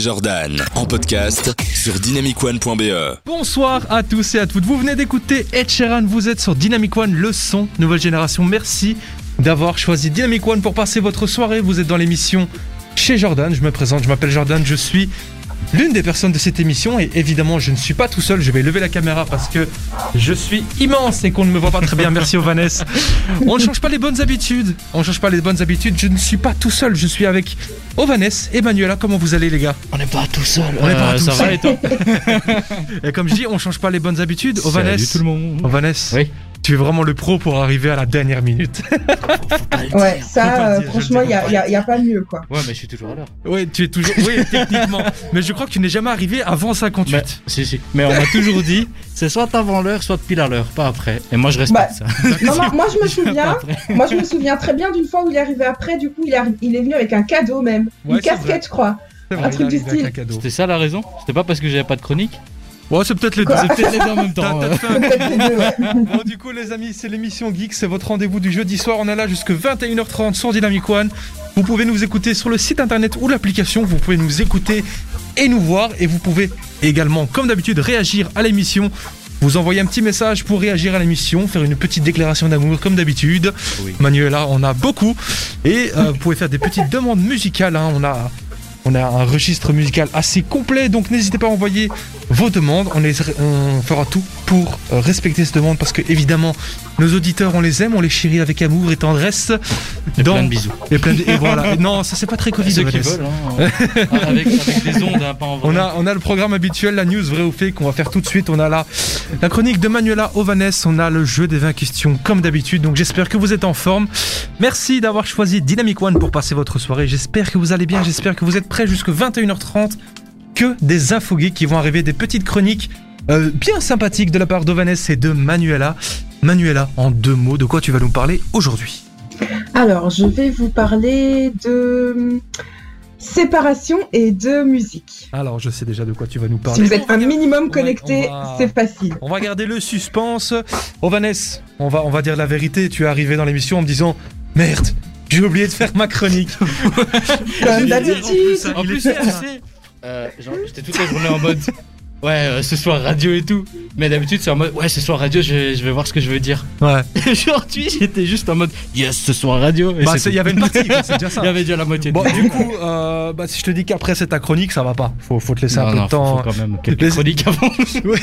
Jordan en podcast sur dynamicone.be. Bonsoir à tous et à toutes. Vous venez d'écouter Ed Sheeran, vous êtes sur Dynamic One, le son, nouvelle génération. Merci d'avoir choisi Dynamic One pour passer votre soirée. Vous êtes dans l'émission chez Jordan. Je me présente, je m'appelle Jordan, je suis l'une des personnes de cette émission et évidemment je ne suis pas tout seul, je vais lever la caméra parce que je suis immense et qu'on ne me voit pas très bien, merci Ovanès. On ne change pas les bonnes habitudes, on ne change pas les bonnes habitudes, je ne suis pas tout seul, je suis avec Ovanès et Manuela, comment vous allez les gars? On n'est pas tout seul. On n'est pas Euh, tout ça seul. va et toi? Et comme je dis, on change pas les bonnes habitudes, Ovanès. Salut tout le monde. Ovanès, Oui. Tu es vraiment le pro pour arriver à la dernière minute. Ouais, Faut pas ça, le euh, dire, franchement, il n'y a, y a- y a pas mieux, quoi. Ouais, mais je suis toujours à l'heure. Oui, tu es toujours. Oui, techniquement. Mais je crois que tu n'es jamais arrivé avant 58. Mais, si, si. Mais on m'a toujours dit, c'est soit avant l'heure, soit pile à l'heure, pas après. Et moi, je respecte ça. Non, non, moi, je me souviens, moi, je me souviens très bien d'une fois où il est arrivé après, du coup, il est, arri- il est venu avec un cadeau même. Ouais, Une casquette, je crois. C'est un truc du style. C'était ça la raison? C'était pas parce que j'avais pas de chronique? Ouais, c'est peut-être les deux. Quoi C'est peut-être les deux en même temps. Bon, du coup, les amis, c'est l'émission Geek, c'est votre rendez-vous du jeudi soir. On est là jusque 21h30 sur Dynamic One. Vous pouvez nous écouter sur le site internet ou l'application. Vous pouvez nous écouter et nous voir. Et vous pouvez également, comme d'habitude, réagir à l'émission. Vous envoyez un petit message pour réagir à l'émission, faire une petite déclaration d'amour comme d'habitude. Oui. Manuela, on a beaucoup. Et euh, vous pouvez faire des petites demandes musicales. hein. On a. On a un registre musical assez complet, donc n'hésitez pas à envoyer vos demandes. On, les- on fera tout pour euh, respecter ces demandes parce que évidemment nos auditeurs on les aime, on les chérit avec amour et tendresse. Et Dans- plein de bisous. Et plein de- et voilà. Non, ça c'est pas très Covid. Ceux qui Vanessa. veulent, hein. Ah, avec, avec des ondes, hein, pas en vrai. On a, on a le programme habituel, la news vrai ou fake qu'on va faire tout de suite. On a la, la chronique de Manuela Ovanes, on a le jeu des 20 questions comme d'habitude. Donc j'espère que vous êtes en forme. Merci d'avoir choisi Dynamic One pour passer votre soirée. J'espère que vous allez bien, j'espère que vous êtes prêts jusque 21h30. Que des infos geeks qui vont arriver, des petites chroniques euh, bien sympathiques de la part d'Ovanes et de Manuela. Manuela, en deux mots, de quoi tu vas nous parler aujourd'hui? Alors, je vais vous parler de séparation et de musique. Alors, je sais déjà de quoi tu vas nous Si parler. vous êtes un minimum connecté, va- c'est facile. On va garder le suspense. Vanessa, on va, on va dire la vérité. Tu es arrivé dans l'émission en me disant Merde, j'ai oublié de faire ma chronique. Comme d'habitude. En plus, euh, j'étais toute la journée en mode. Ouais, euh, ce soir radio et tout. Mais d'habitude, c'est en mode. Ouais, ce soir radio, je, vais- je vais voir ce que je veux dire. Ouais. Aujourd'hui, j'étais juste en mode. Yes, ce soir radio. Et Bah, il y avait une partie, c'est déjà ça. Il y avait déjà la moitié de Bon, du coup, euh, bah, si je te dis qu'après c'est ta chronique, ça va pas. Faut, faut te laisser un Non, peu non, de temps. faut, faut quand même quelques chroniques avant. Ouais.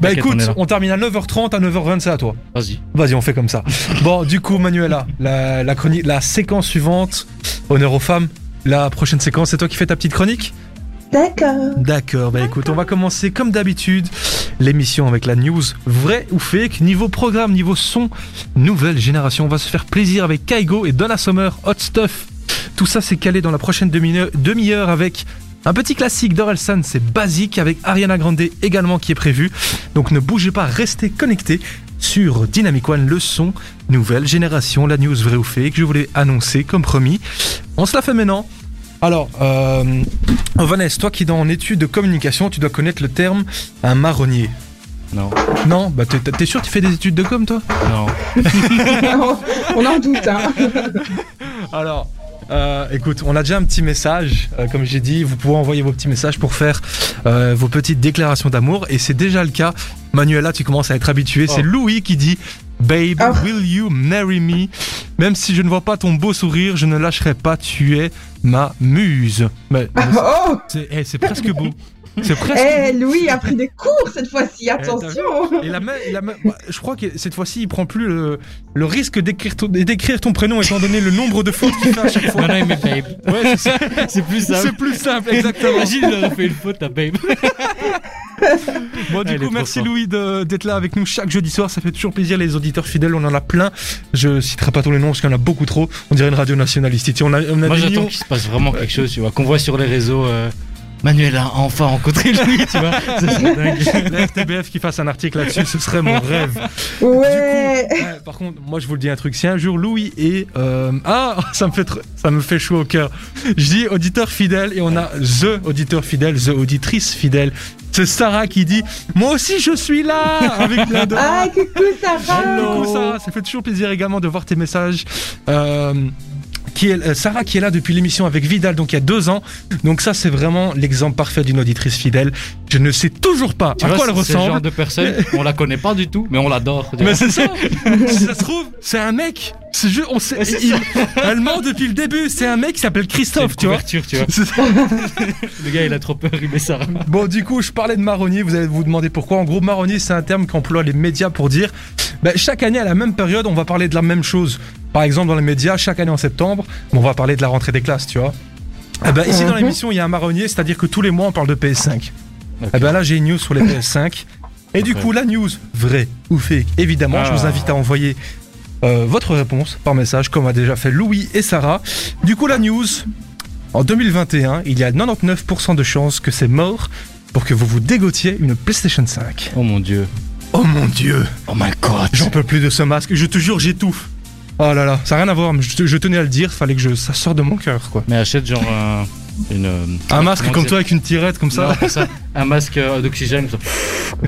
Bah écoute, on termine à 9h30, à 9h20, c'est à toi. Vas-y. Vas-y, on fait comme ça. Bon, du coup, Manuela, la, la, chronique, la séquence suivante, honneur aux femmes. La prochaine séquence, c'est toi qui fais ta petite chronique? D'accord. D'accord, bah écoute, on va commencer comme d'habitude l'émission avec la news vrai ou fake. Niveau programme, niveau son, nouvelle génération. On va se faire plaisir avec Kaigo et Donna Summer, Hot Stuff. Tout ça, c'est calé dans la prochaine demi-heure demi-heure avec un petit classique d'Orelsan, c'est basique, avec Ariana Grande également qui est prévu. Donc ne bougez pas, restez connectés sur Dynamic One, le son, nouvelle génération, la news vrai ou fake. Je voulais annoncer comme promis. On se la fait maintenant. Alors, euh, Vanessa, toi qui es dans études de communication, tu dois connaître le terme un marronnier. Non. Non? Bah t'es, t'es sûr que tu fais des études de com toi? Non. On en doute, hein. Alors, euh, écoute, on a déjà un petit message, euh, comme j'ai dit, vous pouvez envoyer vos petits messages pour faire euh, vos petites déclarations d'amour, et c'est déjà le cas. Manuela, tu commences à être habitué, c'est Oh. Louis qui dit Babe, Oh. will you marry me? Même si je ne vois pas ton beau sourire, je ne lâcherai pas, tu es ma muse. Mais, mais Oh c'est, eh, c'est presque beau. C'est presque Eh, Louis a pris des cours cette fois-ci, t'as attention Et la main, la main- ouais, je crois que cette fois-ci, il prend plus le, le risque d'écrire ton, d'écrire ton prénom étant donné le nombre de fautes qu'il fait à chaque fois. Maintenant, il met babe. Ouais, c'est, C'est plus c'est simple. plus simple, exactement. Imagine, il aurait fait une faute à babe. Bon, du Elle coup, merci. Louis de- d'être là avec nous chaque jeudi soir. Ça fait toujours plaisir, les auditeurs fidèles. On en a plein. Je citerai pas tous les noms parce qu'il y en a beaucoup trop. On dirait une radio nationaliste. ici. On a, on a Moi, des j'attends millions. qu'il se passe vraiment quelque chose, tu vois. Qu'on voit sur les réseaux. euh, Manuel a enfin rencontré lui, tu vois. Ça serait dingue. La RTBF qui fasse un article là-dessus, ce serait mon rêve. Ouais Ouais, par contre, moi je vous le dis un truc. Si un jour Louis est euh, ah, ça me fait tr- ça me fait chaud au cœur. Je dis auditeur fidèle et on a the auditeur fidèle, the auditrice fidèle. C'est Sarah qui dit moi aussi je suis là avec plein de Ah, coucou Sarah Coucou Sarah, ça fait toujours plaisir également de voir tes messages. Euh, euh, Sarah qui est là depuis l'émission avec Vidal, donc il y a deux ans. Donc ça, c'est vraiment l'exemple parfait d'une auditrice fidèle. Je ne sais toujours pas Tu à vois, quoi elle c'est- c'est le genre ressemble. de personne, on la connaît pas du tout, mais on l'adore. Mais c'est ça. si ça se trouve, c'est un mec. Ce jeu, on sait. il- elle ment depuis le début. C'est un mec qui s'appelle C'est une Christophe, tu vois. tu vois. Le gars, il a trop peur, il met ça. Bon, du coup, je parlais de marronnier. Vous allez vous demander pourquoi. En gros, marronnier, c'est un terme qu'emploient les médias pour dire ben, chaque année, à la même période, on va parler de la même chose. Par exemple, dans les médias, chaque année en septembre, on va parler de la rentrée des classes, tu vois. Eh ben, ici, dans Mhm. l'émission, il y a un marronnier, c'est-à-dire que tous les mois, on parle de PS5. Ok. Eh ben là, j'ai une news sur les PS5. Et du coup, la news, vraie ou fake, évidemment, je vous Ah. invite à envoyer euh, votre réponse par message, comme a déjà fait Louis et Sarah. Du coup, la news, en 2021, il y a 99% de chances que c'est mort pour que vous vous dégotiez une PlayStation 5. Oh mon dieu. Oh mon dieu, Oh my god. j'en peux plus de ce masque, je te jure, j'étouffe. Oh là là, ça n'a rien à voir, mais je, je tenais à le dire, fallait que je, ça sorte de mon cœur, quoi. Mais achète genre un. Une, euh, Un masque comme toi avec une tirette comme ça. Non, pas ça. Un masque euh, d'oxygène. ça.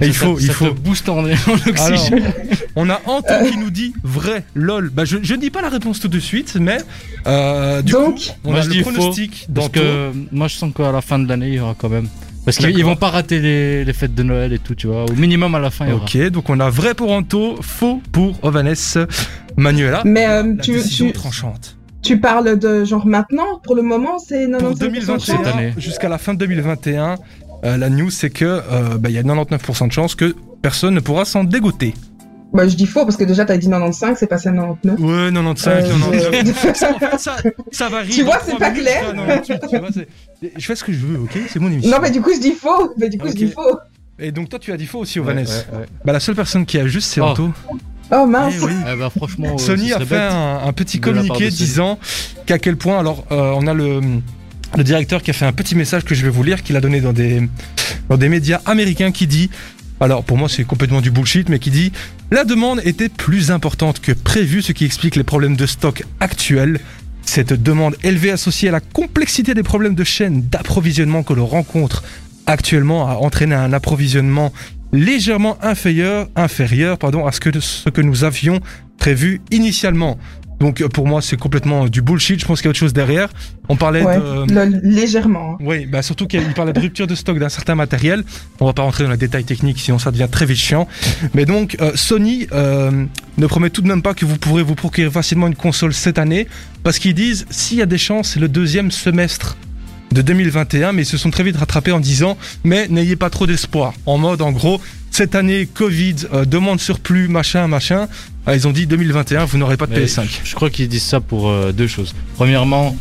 Il Ça- faut, ça il te faut. booste en, en Alors, oxygène. on a Anton qui nous dit vrai, lol. Bah, je, je ne dis pas la réponse tout de suite, mais euh, du Donc, coup, on Moi, a je le dis pronostic Parce d'Anton. que moi, je sens qu'à la fin de l'année, il y aura quand même. Parce qu'ils vont pas rater les, les fêtes de Noël et tout, tu vois. Au minimum, à la fin, il y aura. Ok, donc on a vrai pour Anto, faux pour Ovanes Manuela. mais euh, La tu, décision tu, tranchante. tu parles de genre maintenant Pour le moment, c'est 95% Pour de chance 2021, année. jusqu'à la fin de 2021, euh, la news c'est que euh, bah, il y a 99% de chances que personne ne pourra s'en dégoûter. Bah, je dis faux parce que déjà, t'as dit 95, c'est passé à 99. Ouais, 95, Euh, 99. je- Ça, en fait, ça, ça varie. Tu vois, c'est pas minutes clair. jusqu'à 98, tu vois, c'est- je fais ce que je veux, ok? C'est mon émission. Non, mais du coup, je dis faux. Mais du coup, je dis faux. Et donc toi tu as dit faux aussi, Ouais, ouais, ouais. Bah, la seule personne qui a juste c'est Oh. Anto. Oh mince. Eh oui. Eh ben, franchement, euh, Sony a fait un, un petit communiqué disant qu'à quel point, alors euh, on a le, le directeur qui a fait un petit message que je vais vous lire, qu'il a donné dans des, dans des médias américains qui dit, alors pour moi c'est complètement du bullshit, mais qui dit la demande était plus importante que prévu, ce qui explique les problèmes de stock actuels. Cette demande élevée associée à la complexité des problèmes de chaîne d'approvisionnement que l'on rencontre actuellement a entraîné un approvisionnement légèrement inférieur, inférieur pardon, à ce que, ce que nous avions prévu initialement. Donc euh, pour moi c'est complètement du bullshit, je pense qu'il y a autre chose derrière. On parlait Ouais, de... légèrement. hein. Oui, bah surtout qu'il parlait de rupture de stock d'un certain matériel. On va pas rentrer dans les détails techniques, sinon ça devient très vite chiant. Mais donc, euh, Sony euh, ne promet tout de même pas que vous pourrez vous procurer facilement une console cette année, parce qu'ils disent s'il y a des chances, c'est le deuxième semestre de 2021, mais ils se sont très vite rattrapés en disant mais n'ayez pas trop d'espoir. En mode, en gros, cette année Covid, euh, demande surplus, machin, machin. Ah, ils ont dit 2021, vous n'aurez pas de Mais PS5. Je, je crois qu'ils disent ça pour euh, deux choses. Premièrement,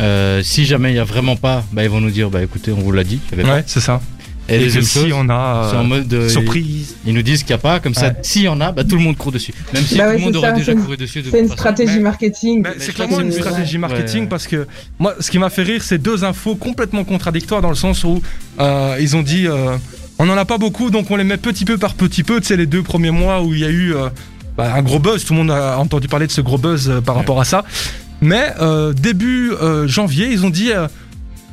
euh, si jamais il y a vraiment pas, bah, ils vont nous dire, bah écoutez, on vous l'a dit. qu'il y avait Ouais, c'est ça. Et, Et, que deuxième si on a c'est en euh, mode euh, surprise. Ils, ils nous disent qu'il n'y a pas, comme ça, s'il y en a, bah, tout le monde court dessus. Même si Bah tout ouais, le monde aurait ça, déjà couru dessus. de C'est une stratégie mais- marketing. C'est clairement une stratégie marketing Ouais. parce que moi, ce qui m'a fait rire, c'est deux infos complètement contradictoires dans le sens où euh, ils ont dit euh, on n'en a pas beaucoup, donc on les met petit peu par petit peu. Tu sais, les deux premiers mois où il y a eu euh, bah, un gros buzz, tout le monde a entendu parler de ce gros buzz euh, par Ouais. rapport à ça. Mais euh, début euh, janvier, ils ont dit euh,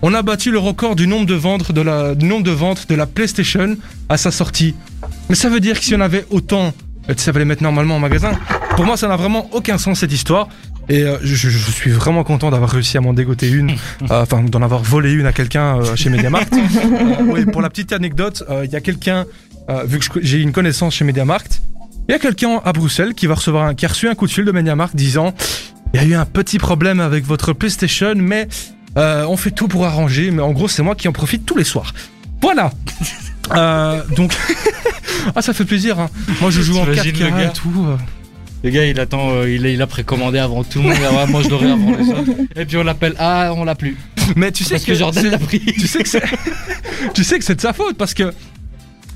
on a battu le record du nombre de ventes de la, du nombre de ventes de la PlayStation à sa sortie. Mais ça veut dire que si on avait autant, euh, ça les mettre normalement en magasin. Pour moi, ça n'a vraiment aucun sens cette histoire. Et euh, je, suis vraiment content d'avoir réussi à m'en dégoter une, euh, enfin d'en avoir volé une à quelqu'un euh, chez Mediamarkt. Oui, pour la petite anecdote, il y a quelqu'un, vu que j'ai une connaissance chez Mediamarkt, il y a quelqu'un à Bruxelles qui va recevoir un, qui a reçu un coup de fil de Mediamarkt disant il y a eu un petit problème avec votre PlayStation, mais euh, on fait tout pour arranger. Mais en gros, c'est moi qui en profite tous les soirs. Voilà. Euh, donc, ah, ça fait plaisir. Hein. Moi, je joue en T'imagines 4K le gars et tout. euh. Le gars, il attend, euh, il, a, il a précommandé avant tout le monde. Ah ouais, moi, je l'aurai avant les autres. Et puis on l'appelle, ah, on l'a plus. Mais tu sais Parce que Jordan c'est- l'a pris. tu sais que c'est tu sais que c'est de sa faute parce que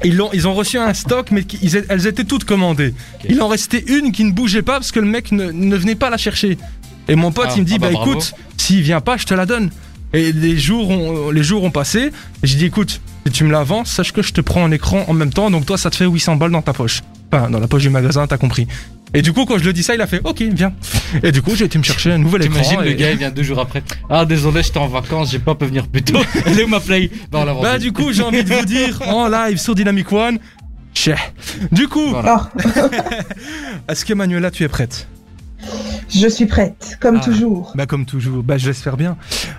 ils ont reçu un stock mais ils- elles étaient toutes commandées. Il en restait une qui ne bougeait pas parce que le mec ne, ne venait pas la chercher. Et mon pote Ah, il me dit ah bah bah, écoute s'il vient pas je te la donne. Et les jours ont, les jours ont passé et j'ai dit écoute si tu me la vends sache que je te prends un écran en même temps donc toi ça te fait 800 balles dans ta poche. Enfin dans la poche du magasin t'as compris. Et du coup quand je le dis ça il a fait ok viens. Et du coup j'ai été me chercher un nouvel écran. T'imagines le et- gars, il vient deux jours après. Ah, désolé, j'étais en vacances, j'ai pas pu venir plus tôt. Elle est où ma play? Bah, on l'a Bah vendu. du coup j'ai envie de vous dire en live sur Dynamic One. Chais. Du coup, Voilà. Oh, est-ce que Manuela tu es prête? Je suis prête, comme Ah. toujours. Bah comme toujours, bah je l'espère bien.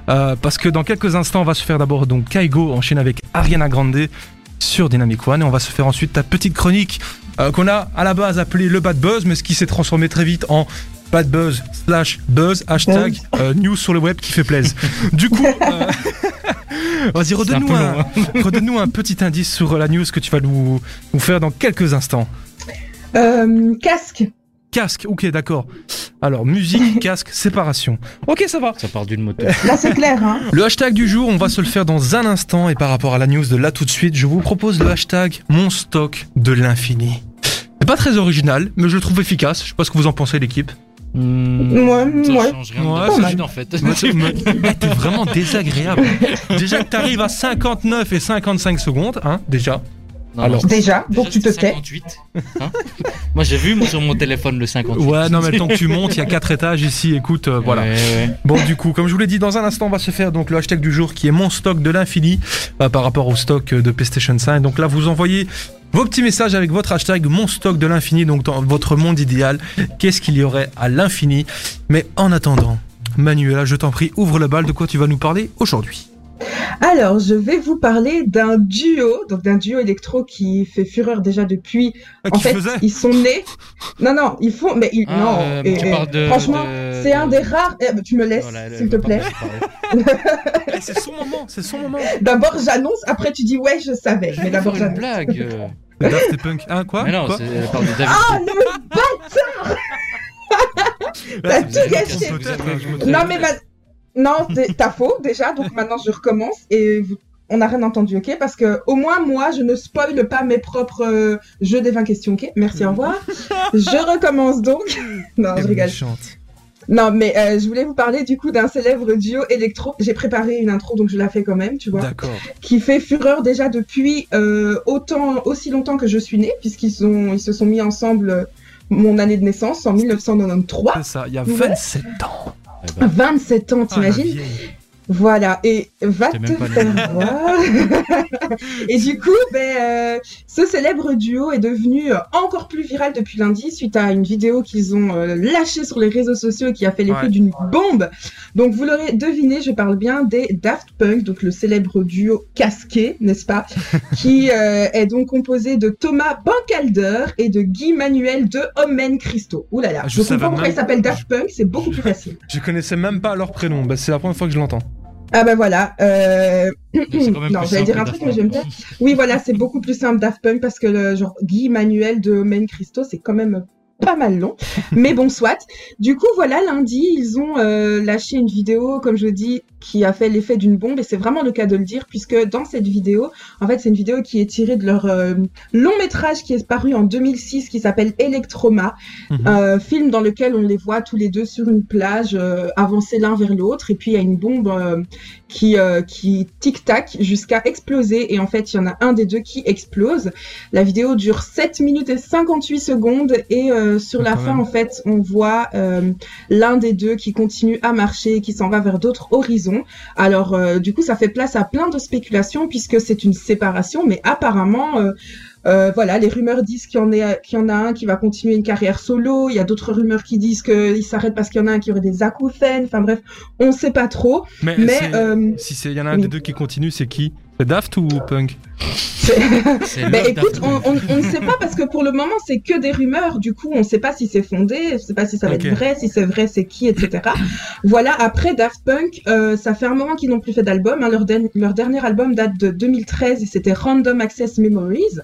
Euh, parce que dans quelques instants, on va se faire d'abord donc Kaigo enchaîne avec Ariana Grande sur Dynamic One et on va se faire ensuite ta petite chronique euh, qu'on a à la base appelée le bad buzz, mais ce qui s'est transformé très vite en bad buzz slash buzz hashtag euh, news sur le web qui fait plaise. Du coup, euh, vas-y un un, hein. redonne-nous un petit indice sur la news que tu vas nous, nous faire dans quelques instants. Euh, casque. Casque, ok d'accord. Alors musique, casque, séparation. Ok ça va. Ça part d'une moto. Là, c'est clair, hein. Le hashtag du jour, on va se le faire dans un instant et par rapport à la news de là tout de suite, je vous propose le hashtag mon stock de l'infini. C'est pas très original, mais je le trouve efficace. Je sais pas ce que vous en pensez l'équipe. Hmm, Moi, ça moi. change rien Ouais, de en fait. T'es vraiment désagréable. Déjà que t'arrives à 59 et 55 secondes, hein, déjà. Non, Alors. non, Déjà, donc déjà, tu te tais. 58. Hein moi, j'ai vu moi, sur mon téléphone le 58. Ouais, non mais le temps que tu montes, il y a quatre étages ici, écoute, euh, voilà. Ouais, ouais. Bon du coup, comme je vous l'ai dit, dans un instant, on va se faire donc le hashtag du jour qui est mon stock de l'infini euh, par rapport au stock euh, de PlayStation 5. Donc là, vous envoyez vos petits messages avec votre hashtag mon stock de l'infini, donc dans votre monde idéal, qu'est-ce qu'il y aurait à l'infini? Mais en attendant, Manuela, je t'en prie, ouvre le bal, de quoi tu vas nous parler aujourd'hui? Alors, je vais vous parler d'un duo, donc d'un duo électro qui fait fureur déjà depuis. Ah, En fait, faisait ils sont nés. Non, non, ils font. Mais ils... Ah, non. euh, et- tu et- parles de- franchement, de- c'est un de- des rares. Eh, bah, tu me laisses, Voilà, s'il te plaît. Eh, C'est son moment, c'est son moment. D'abord, j'annonce. Après, tu dis ouais, je savais. Je Mais d'abord, j'annonce. blague. Daft Punk, hein, quoi? Mais non, Quoi? c'est- elle parle de David. Ah, le Là, t'as c'est tout gâché. Non, mais ma- non, t'as faux déjà. Donc maintenant, je recommence et vous- on n'a rien entendu, ok? Parce que au moins moi, je ne spoile pas mes propres euh, jeux des 20 questions, ok? Merci, au revoir. je recommence donc. non, je rigole. méchante. Non, mais euh, je voulais vous parler du coup d'un célèbre duo électro. J'ai préparé une intro, donc je la fais quand même, tu vois. D'accord. Qui fait fureur déjà depuis euh, autant, aussi longtemps que je suis née, puisqu'ils ont, ils se sont mis ensemble mon année de naissance en 1993. C'est ça, il y a Ouais. 27 ans. Eh ben, 27 ans, Ah, t'imagines. Voilà, et va te faire voir. et du coup, ben, euh, ce célèbre duo est devenu euh, encore plus viral depuis lundi suite à une vidéo qu'ils ont euh, lâchée sur les réseaux sociaux et qui a fait l'effet Ouais. d'une bombe. Donc vous l'aurez deviné, je parle bien des Daft Punk, donc le célèbre duo casqué, n'est-ce pas, qui euh, est donc composé de Thomas Bankalder et de Guy Manuel de Omen Christo. Ouh là là, Ah, je je, comprends pourquoi même- il s'appelle Daft Punk, c'est beaucoup plus facile. Je connaissais même pas leur prénom, bah, c'est la première fois que je l'entends. Ah ben voilà. Euh... c'est quand même non, plus j'allais simple dire un que truc, mais j'aime bien. Oui, voilà, c'est beaucoup plus simple Daft Punk parce que le genre Guy Manuel de Men Christo, c'est quand même mal long. mais bon, soit. Du coup, voilà, lundi, ils ont euh, lâché une vidéo, comme je dis, qui a fait l'effet d'une bombe. Et c'est vraiment le cas de le dire, puisque dans cette vidéo, en fait, c'est une vidéo qui est tirée de leur euh, long métrage qui est paru en 2006, qui s'appelle Electroma. Mhm. Euh, film dans lequel on les voit tous les deux sur une plage, euh, avancer l'un vers l'autre. Et puis, il y a une bombe euh, qui, euh, qui tic-tac jusqu'à exploser. Et en fait, il y en a un des deux qui explose. La vidéo dure 7 minutes et 58 secondes. Et euh, sur la Quand fin, même. en fait, on voit euh, l'un des deux qui continue à marcher, qui s'en va vers d'autres horizons. Alors, euh, du coup, ça fait place à plein de spéculations puisque c'est une séparation. Mais apparemment... euh, euh, voilà, les rumeurs disent qu'il y en qu'il y en a un qui va continuer une carrière solo. Il y a d'autres rumeurs qui disent qu'il s'arrête parce qu'il y en a un qui aurait des acouphènes. Enfin bref, on sait pas trop. Mais, si c'est y en a un oui. des deux qui continue, c'est qui? C'est Daft ou Punk Love écoute, Daft on, Punk. on, on ne sait pas parce que pour le moment c'est que des rumeurs. Du coup, on ne sait pas si c'est fondé, on ne sait pas si ça va être vrai, si c'est vrai, c'est qui, etc. voilà. Après Daft Punk, euh, ça fait un moment qu'ils n'ont plus fait d'album. hein. Leur, dernier album date de 2013 et c'était Random Access Memories.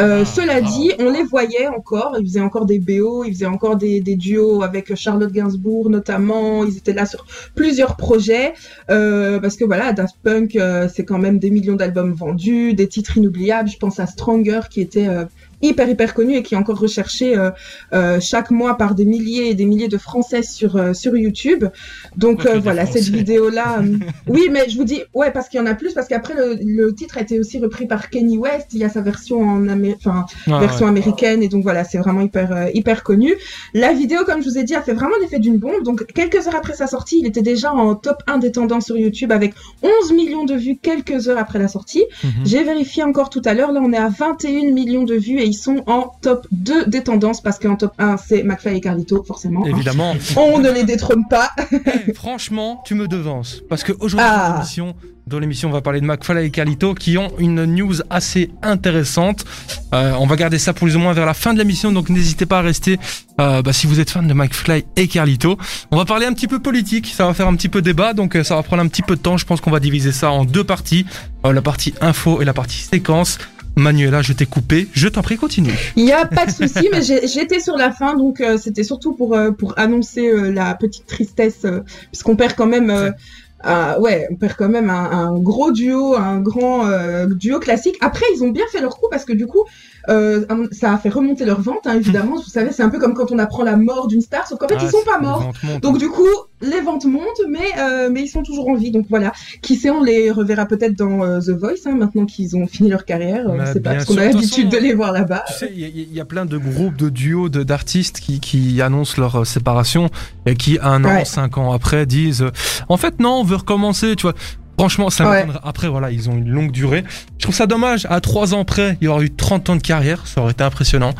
Euh, Ah, cela ah. dit, on les voyait encore. Ils faisaient encore des BO, ils faisaient encore des, des duos avec Charlotte Gainsbourg notamment. Ils étaient là sur plusieurs projets euh, parce que voilà, Daft Punk, euh, c'est quand même des millions d'albums vendus, des titres inoubliables. Je pense à Stronger qui était euh, hyper hyper connu et qui est encore recherché euh, euh, chaque mois par des milliers et des milliers de Français sur euh, sur YouTube. Donc voilà, cette vidéo là. oui, mais je vous dis ouais parce qu'il y en a plus parce qu'après le, le titre a été aussi repris par Kenny West. Il y a sa version en Amé- Ah, version ouais. américaine et donc voilà c'est vraiment hyper hyper connu la vidéo comme je vous ai dit a fait vraiment l'effet d'une bombe donc quelques heures après sa sortie il était déjà en top 1 des tendances sur YouTube avec 11 millions de vues quelques heures après la sortie Mhm. j'ai vérifié encore tout à l'heure là on est à 21 millions de vues et ils sont en top 2 des tendances parce qu'en top 1, c'est McFly et Carlito, forcément. hein. Évidemment. On ne les détrône pas. Eh, franchement, tu me devances. Parce qu'aujourd'hui, Ah. dans l'émission, on va parler de McFly et Carlito qui ont une news assez intéressante. Euh, on va garder ça pour plus ou moins vers la fin de l'émission, donc n'hésitez pas à rester euh, bah, si vous êtes fan de McFly et Carlito. On va parler un petit peu politique, ça va faire un petit peu débat, donc euh, ça va prendre un petit peu de temps. Je pense qu'on va diviser ça en deux parties, la partie info et la partie séquence. Manuela, je t'ai coupé, je t'en prie, continue. Il n'y a pas de souci, mais j'ai- j'étais sur la fin, donc euh, c'était surtout pour, euh, pour annoncer euh, la petite tristesse, euh, puisqu'on perd quand même... euh, un- ouais, on perd quand même un, un gros duo, un grand euh, duo classique. Après, ils ont bien fait leur coup parce que du coup, euh, ça a fait remonter leur vente, hein, évidemment. Vous savez, c'est un peu comme quand on apprend la mort d'une star, sauf qu'en fait, Ah, ils sont pas morts. Donc du coup, les ventes montent, mais euh, mais ils sont toujours en vie. Donc voilà, qui sait, on les reverra peut-être dans euh, The Voice, hein, maintenant qu'ils ont fini leur carrière. Mais c'est pas parce qu'on a l'habitude de les voir là-bas. Tu sais, il y, a- il y a plein de groupes, de duos, de- d'artistes qui, qui annoncent leur euh, séparation et qui, un an, cinq ans après, disent euh, En fait, non, on veut recommencer, tu vois. Franchement, ça Ouais. Après, voilà, ils ont une longue durée. Je trouve ça dommage. À trois ans près, il y aurait eu 30 ans de carrière. Ça aurait été impressionnant.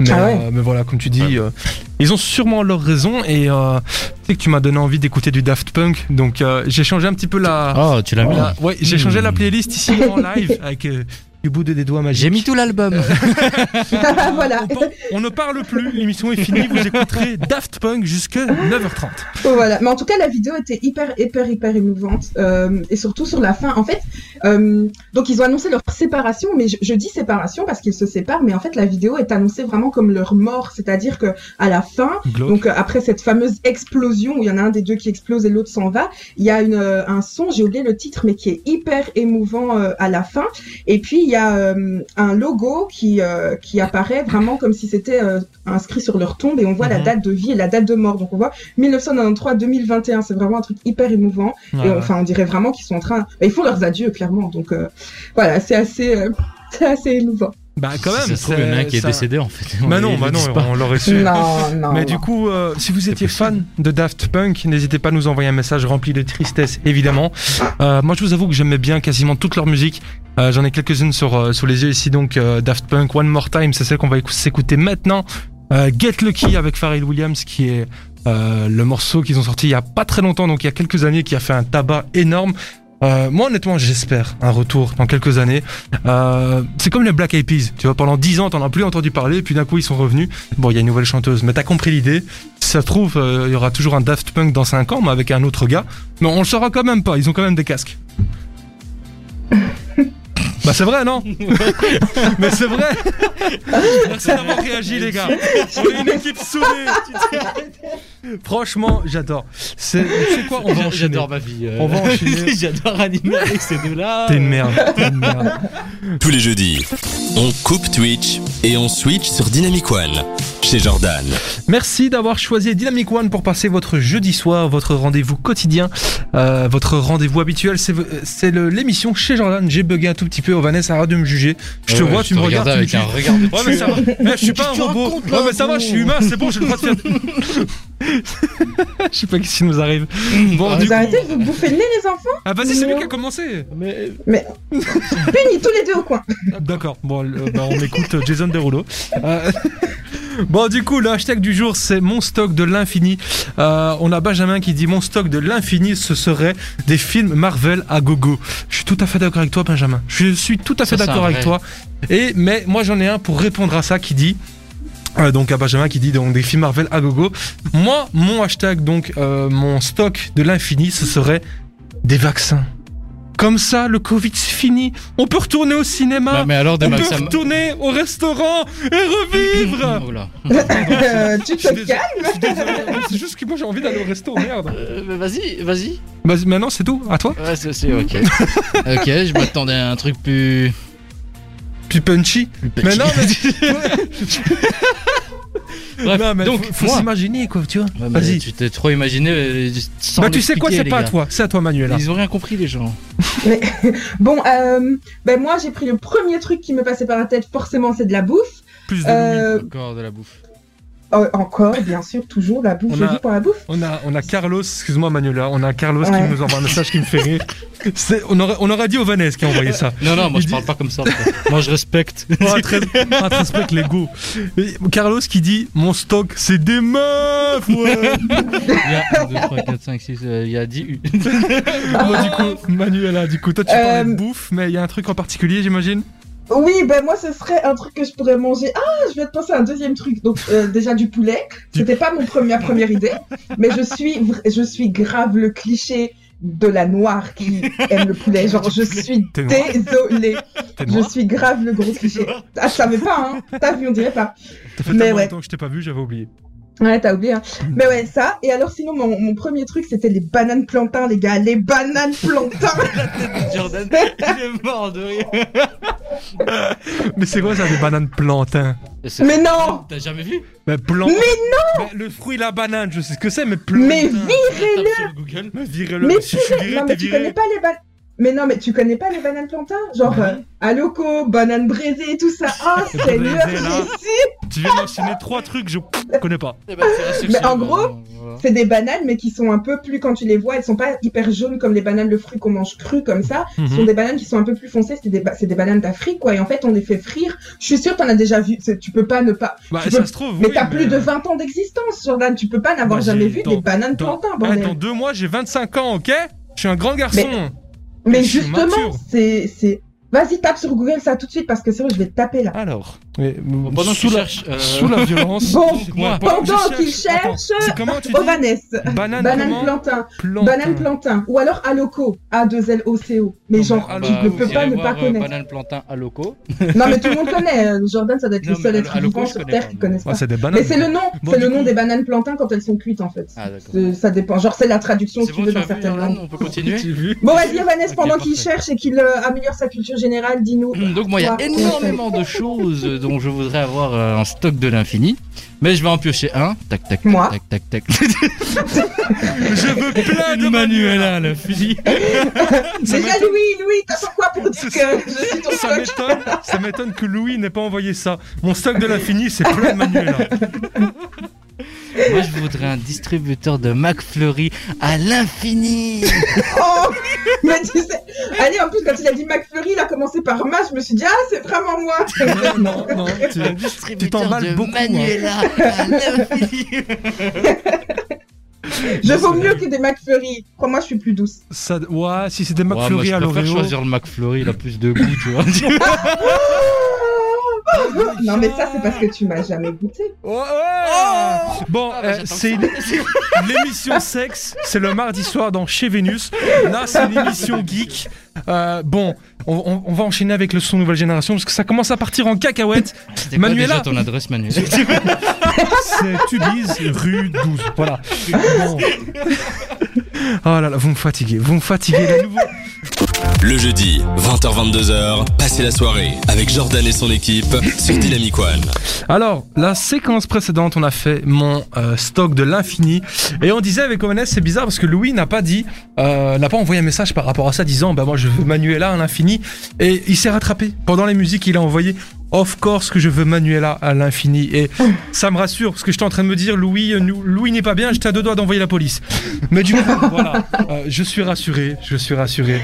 Mais, Ah ouais. euh, mais voilà, comme tu dis, euh, ils ont sûrement leurs raisons. Et euh, tu sais que tu m'as donné envie d'écouter du Daft Punk. Donc, euh, j'ai changé un petit peu la. Oh, tu l'as mis. la- ouais, j'ai Hmm. changé la playlist ici en live avec euh, du bout de des doigts magiques. J'ai mis tout l'album. voilà. On, par- on ne parle plus, l'émission est finie, vous écouterez Daft Punk jusqu'à 9h30. voilà. Mais en tout cas, la vidéo était hyper, hyper, hyper émouvante. euh, et surtout sur la fin. En fait, euh, donc ils ont annoncé leur séparation, mais je, je dis séparation parce qu'ils se séparent, mais en fait, la vidéo est annoncée vraiment comme leur mort. C'est-à-dire que à la fin, Donc euh, après cette fameuse explosion où il y en a un des deux qui explose et l'autre s'en va, il y a une, euh, un son, j'ai oublié le titre, mais qui est hyper émouvant euh, à la fin. Et puis il y a euh, un logo qui euh, qui apparaît vraiment comme si c'était euh, inscrit sur leur tombe et on voit la Mhm. date de vie et la date de mort. Donc on voit 1993-2021, c'est vraiment un truc hyper émouvant. Ouais, et enfin on dirait vraiment qu'ils sont en train, bah, ils font leurs adieux clairement. Donc euh, voilà, c'est assez euh, c'est assez émouvant. Bah quand même, Si ça se trouve, il y en a un qui est ça- décédé en fait. Bah non, bah non, on l'aurait su. Non, non. Mais non. du coup, euh, si vous étiez fan de Daft Punk, n'hésitez pas à nous envoyer un message rempli de tristesse, évidemment. Euh, moi, je vous avoue que j'aimais bien quasiment toute leur musique. Euh, J'en ai quelques-unes sur, euh, sous les yeux ici, donc euh, Daft Punk, One More Time, c'est celle qu'on va écou- s'écouter maintenant. Euh, Get Lucky avec Pharrell Williams, qui est euh, le morceau qu'ils ont sorti il y a pas très longtemps, donc il y a quelques années, qui a fait un tabac énorme. Euh, moi, honnêtement, j'espère un retour dans quelques années. Euh, c'est comme les Black Eyed Peas. Tu vois, pendant 10 ans, t'en as plus entendu parler, puis d'un coup, ils sont revenus. Bon, il y a une nouvelle chanteuse, mais t'as compris l'idée. Si ça se trouve, euh, il y aura toujours un Daft Punk dans 5 ans, mais avec un autre gars. Mais on le saura quand même pas. Ils ont quand même des casques. bah, c'est vrai, non? Mais c'est vrai Merci d'avoir réagi, les gars. On est une équipe soudée. Franchement, j'adore. C'est, quoi On va enchaîner. J'adore ma vie. euh. On va enchaîner. J'adore animer avec ces deux-là. T'es une merde. T'es une merde. Tous les jeudis, on coupe Twitch et on switch sur Dynamic One chez Jordan. Merci d'avoir choisi Dynamic One pour passer votre jeudi soir, votre rendez-vous quotidien, euh, votre rendez-vous habituel. C'est, c'est le- l'émission chez Jordan. J'ai bugué un tout petit peu. Oh, Vanessa, arrête de me juger. Je te Ouais, vois, je tu te me regardes. regardais tu me avec juges. un regard de Ouais, mais ça va. Eh, je suis pas un robot. Ouais, mais ça va, je suis humain, c'est bon, j'ai le droit de faire. je sais pas ce qui nous arrive. Bon, Ah, du Vous coup. arrêtez de vous bouffer le nez, les enfants Ah, vas-y, c'est lui qui a commencé. Mais Punis tous les deux au coin. D'accord, bon, euh, bah, on écoute euh, Jason Derulo. Euh, bon, du coup, le hashtag du jour, c'est mon stock de l'infini. Euh, on a Benjamin qui dit mon stock de l'infini, ce serait des films Marvel à gogo. Je suis tout à fait d'accord avec toi, Benjamin. Je suis tout à fait d'accord avec toi. Et mais moi, j'en ai un pour répondre à ça qui dit. Euh, donc à Benjamin qui dit donc des films Marvel à gogo. Moi, mon hashtag donc euh, mon stock de l'infini, ce serait des vaccins. Comme ça, le Covid c'est fini. On peut retourner au cinéma. Bah, mais alors, des On peut retourner au restaurant et revivre Oh là. Euh, tu te calmes C'est juste que moi j'ai envie d'aller au resto, merde. Euh, mais vas-y, vas-y. Bah, maintenant c'est tout, à toi Ouais, c'est c'est ok. ok, je m'attendais à un truc plus. Plus punchy. Mais non, petit. Bref, Non, mais donc, faut, s'imaginer quoi, tu vois. Ouais, mais Vas-y. Tu t'es trop imaginé. euh, sans Bah tu sais quoi, c'est pas à toi, c'est à toi Manuela. Ils ont rien compris, les gens. Bon, euh, ben moi j'ai pris le premier truc qui me passait par la tête, forcément c'est de la bouffe. Plus de Euh, Encore de la bouffe. Oh, encore, bien sûr, toujours la bouffe. On Je a- vis pour la bouffe. On a, on a Carlos, excuse-moi Manuela, on a Carlos Ouais. qui nous envoie un message qui me fait rire. C'est- On aurait, on aurait dit Ovanes qui a envoyé ça. Non, non, moi Il je dit- parle pas comme ça. moi je respecte. Oh, très, ah, très respect l'ego. Carlos qui dit Mon stock, c'est des meufs, ouais. Il y a 1, 2, 3, 4, 5, 6, euh, il y a 10 U. Bon, du coup, Manuela, du coup, toi tu parlais de Euh, bouffe, mais il y a un truc en particulier, j'imagine? Oui, ben moi, ce serait un truc que je pourrais manger. Ah, je vais te penser à un deuxième truc. Donc, euh, déjà du poulet. C'était pas mon premier, première idée, mais je suis, je suis grave le cliché de la noire qui aime le poulet. Genre, je suis désolée. Je suis grave le gros cliché. Ah, je savais pas, hein. T'as vu, on dirait pas. T'as fait mais tellement ouais. longtemps que je t'ai pas vu, j'avais oublié. Ouais, t'as oublié. Hein. Mais ouais, ça. Et alors, sinon, mon, mon premier truc, c'était les bananes plantains, les gars. Les bananes plantains. Jordan, il est mort de rire. Mais c'est quoi ça, des bananes plantains? Mais non T'as jamais vu? Mais plan... Mais non Le fruit, la banane, je sais ce que c'est, mais plantain. Mais Google. Mais virez-le, Mais si je suis viré, Non, t'es mais tu viré. connais pas les bananes. Mais non, mais tu connais pas les bananes plantains? Genre, Bah euh, aloco, banane braisée et tout ça. Là. Jésus Tu viens d'enchaîner trois trucs, je connais pas. Eh ben, c'est Mais en bah, gros, voilà. C'est des bananes, mais qui sont un peu plus, quand tu les vois, elles sont pas hyper jaunes comme les bananes, le fruit qu'on mange cru comme ça. Ce sont Mhm. des bananes qui sont un peu plus foncées, c'est des, ba- c'est des bananes d'Afrique, quoi. Et en fait, on les fait frire. Je suis sûre que t'en as déjà vu. C'est- Tu peux pas ne pas. Bah, Tu ça peux- se trouve, Mais oui, t'as plus de 20 ans d'existence, Jordan. Tu peux pas n'avoir Moi, jamais vu dans- des bananes dans- plantains, bordel. dans deux mois, j'ai 25 ans, ok? Je suis un grand garçon. Mais suis justement, c'est, c'est. Vas-y, tape sur Google ça tout de suite parce que c'est vrai, je vais te taper là. Alors, mais, Pendant sous, la, cherche, euh, sous la violence. Bon, pendant que qu'il cherche, comment tu Ovanes, Banane, banane plantain, Plantain. banane plantain, ou alors Aloco, A2LOCO. Mais Non, genre, tu Aloco, ne peux pas ne pas euh, connaître. Banane plantain à loco. Non, mais tout le monde connaît. euh, Jordan, ça doit être Non, le seul être Aloco, vivant sur Terre qui connaisse Ouais, pas. c'est des bananes. Mais c'est le nom, c'est le nom des bananes plantain quand elles sont cuites en fait. Ah, Ça dépend. Genre, c'est la traduction si tu veux dans certaines langues. On peut continuer. Bon, vas-y, Ovanes, Ok, pendant qu'il cherche et qu'il améliore sa culture générale, dis-nous. Donc moi il y a énormément de choses dont je voudrais avoir euh, un stock de l'infini. Mais je vais en piocher un. Tac tac tac Moi. tac tac tac. Je veux plein de Manuela à l'infini. Ça Déjà, m'étonne- Louis, Louis, t'attends quoi pour dire que je suis ton Ça m'étonne, ça m'étonne que Louis n'ait pas envoyé ça. Mon stock de l'infini, c'est plein de Manuela. Moi je voudrais un distributeur de McFlurry à l'infini. Oh Mais tu sais, allez, en plus, quand il a dit McFlurry, il a commencé par Ma, je me suis dit, ah, c'est vraiment moi Non, non, tu- Un distributeur t'emballes de beaucoup, hein. Manuela à l'infini. Je vaux mieux que des McFlurry. Crois-moi, je suis plus douce. ça, ouais, si c'est des Ouais, moi, McFlurry je à l'Oreo. choisir le McFlurry, il a plus de goût, tu vois. Non, mais ça, c'est parce que tu m'as jamais goûté. Oh, ouais. Bon, Ah, bah, euh, c'est l'émission sexe, c'est le mardi soir dans Chez Vénus. Là, c'est une émission geek. Euh, bon, on, on- on va enchaîner avec le son nouvelle génération parce que ça commence à partir en cacahuète. Quoi Manuela. déjà ton adresse, Manuela C'est Tubize, rue 12. Voilà. Bon. Oh là là, vous me fatiguez, vous me fatiguez. La nouveau... Le jeudi, 20h-22h, passez la soirée avec Jordan et son équipe sur Dynamic One. Alors, la séquence précédente, on a fait mon euh, stock de l'infini. Et on disait avec ONS, c'est bizarre parce que Louis n'a pas dit, euh, n'a pas envoyé un message par rapport à ça disant, bah moi je veux Manuela à l'infini. Et il s'est rattrapé. Pendant les musiques, il a envoyé, of course que je veux Manuela à l'infini. Et ça me rassure parce que j'étais en train de me dire, Louis, euh, Louis n'est pas bien, j'étais à deux doigts d'envoyer la police. Mais du coup, voilà, euh, je suis rassuré, je suis rassuré.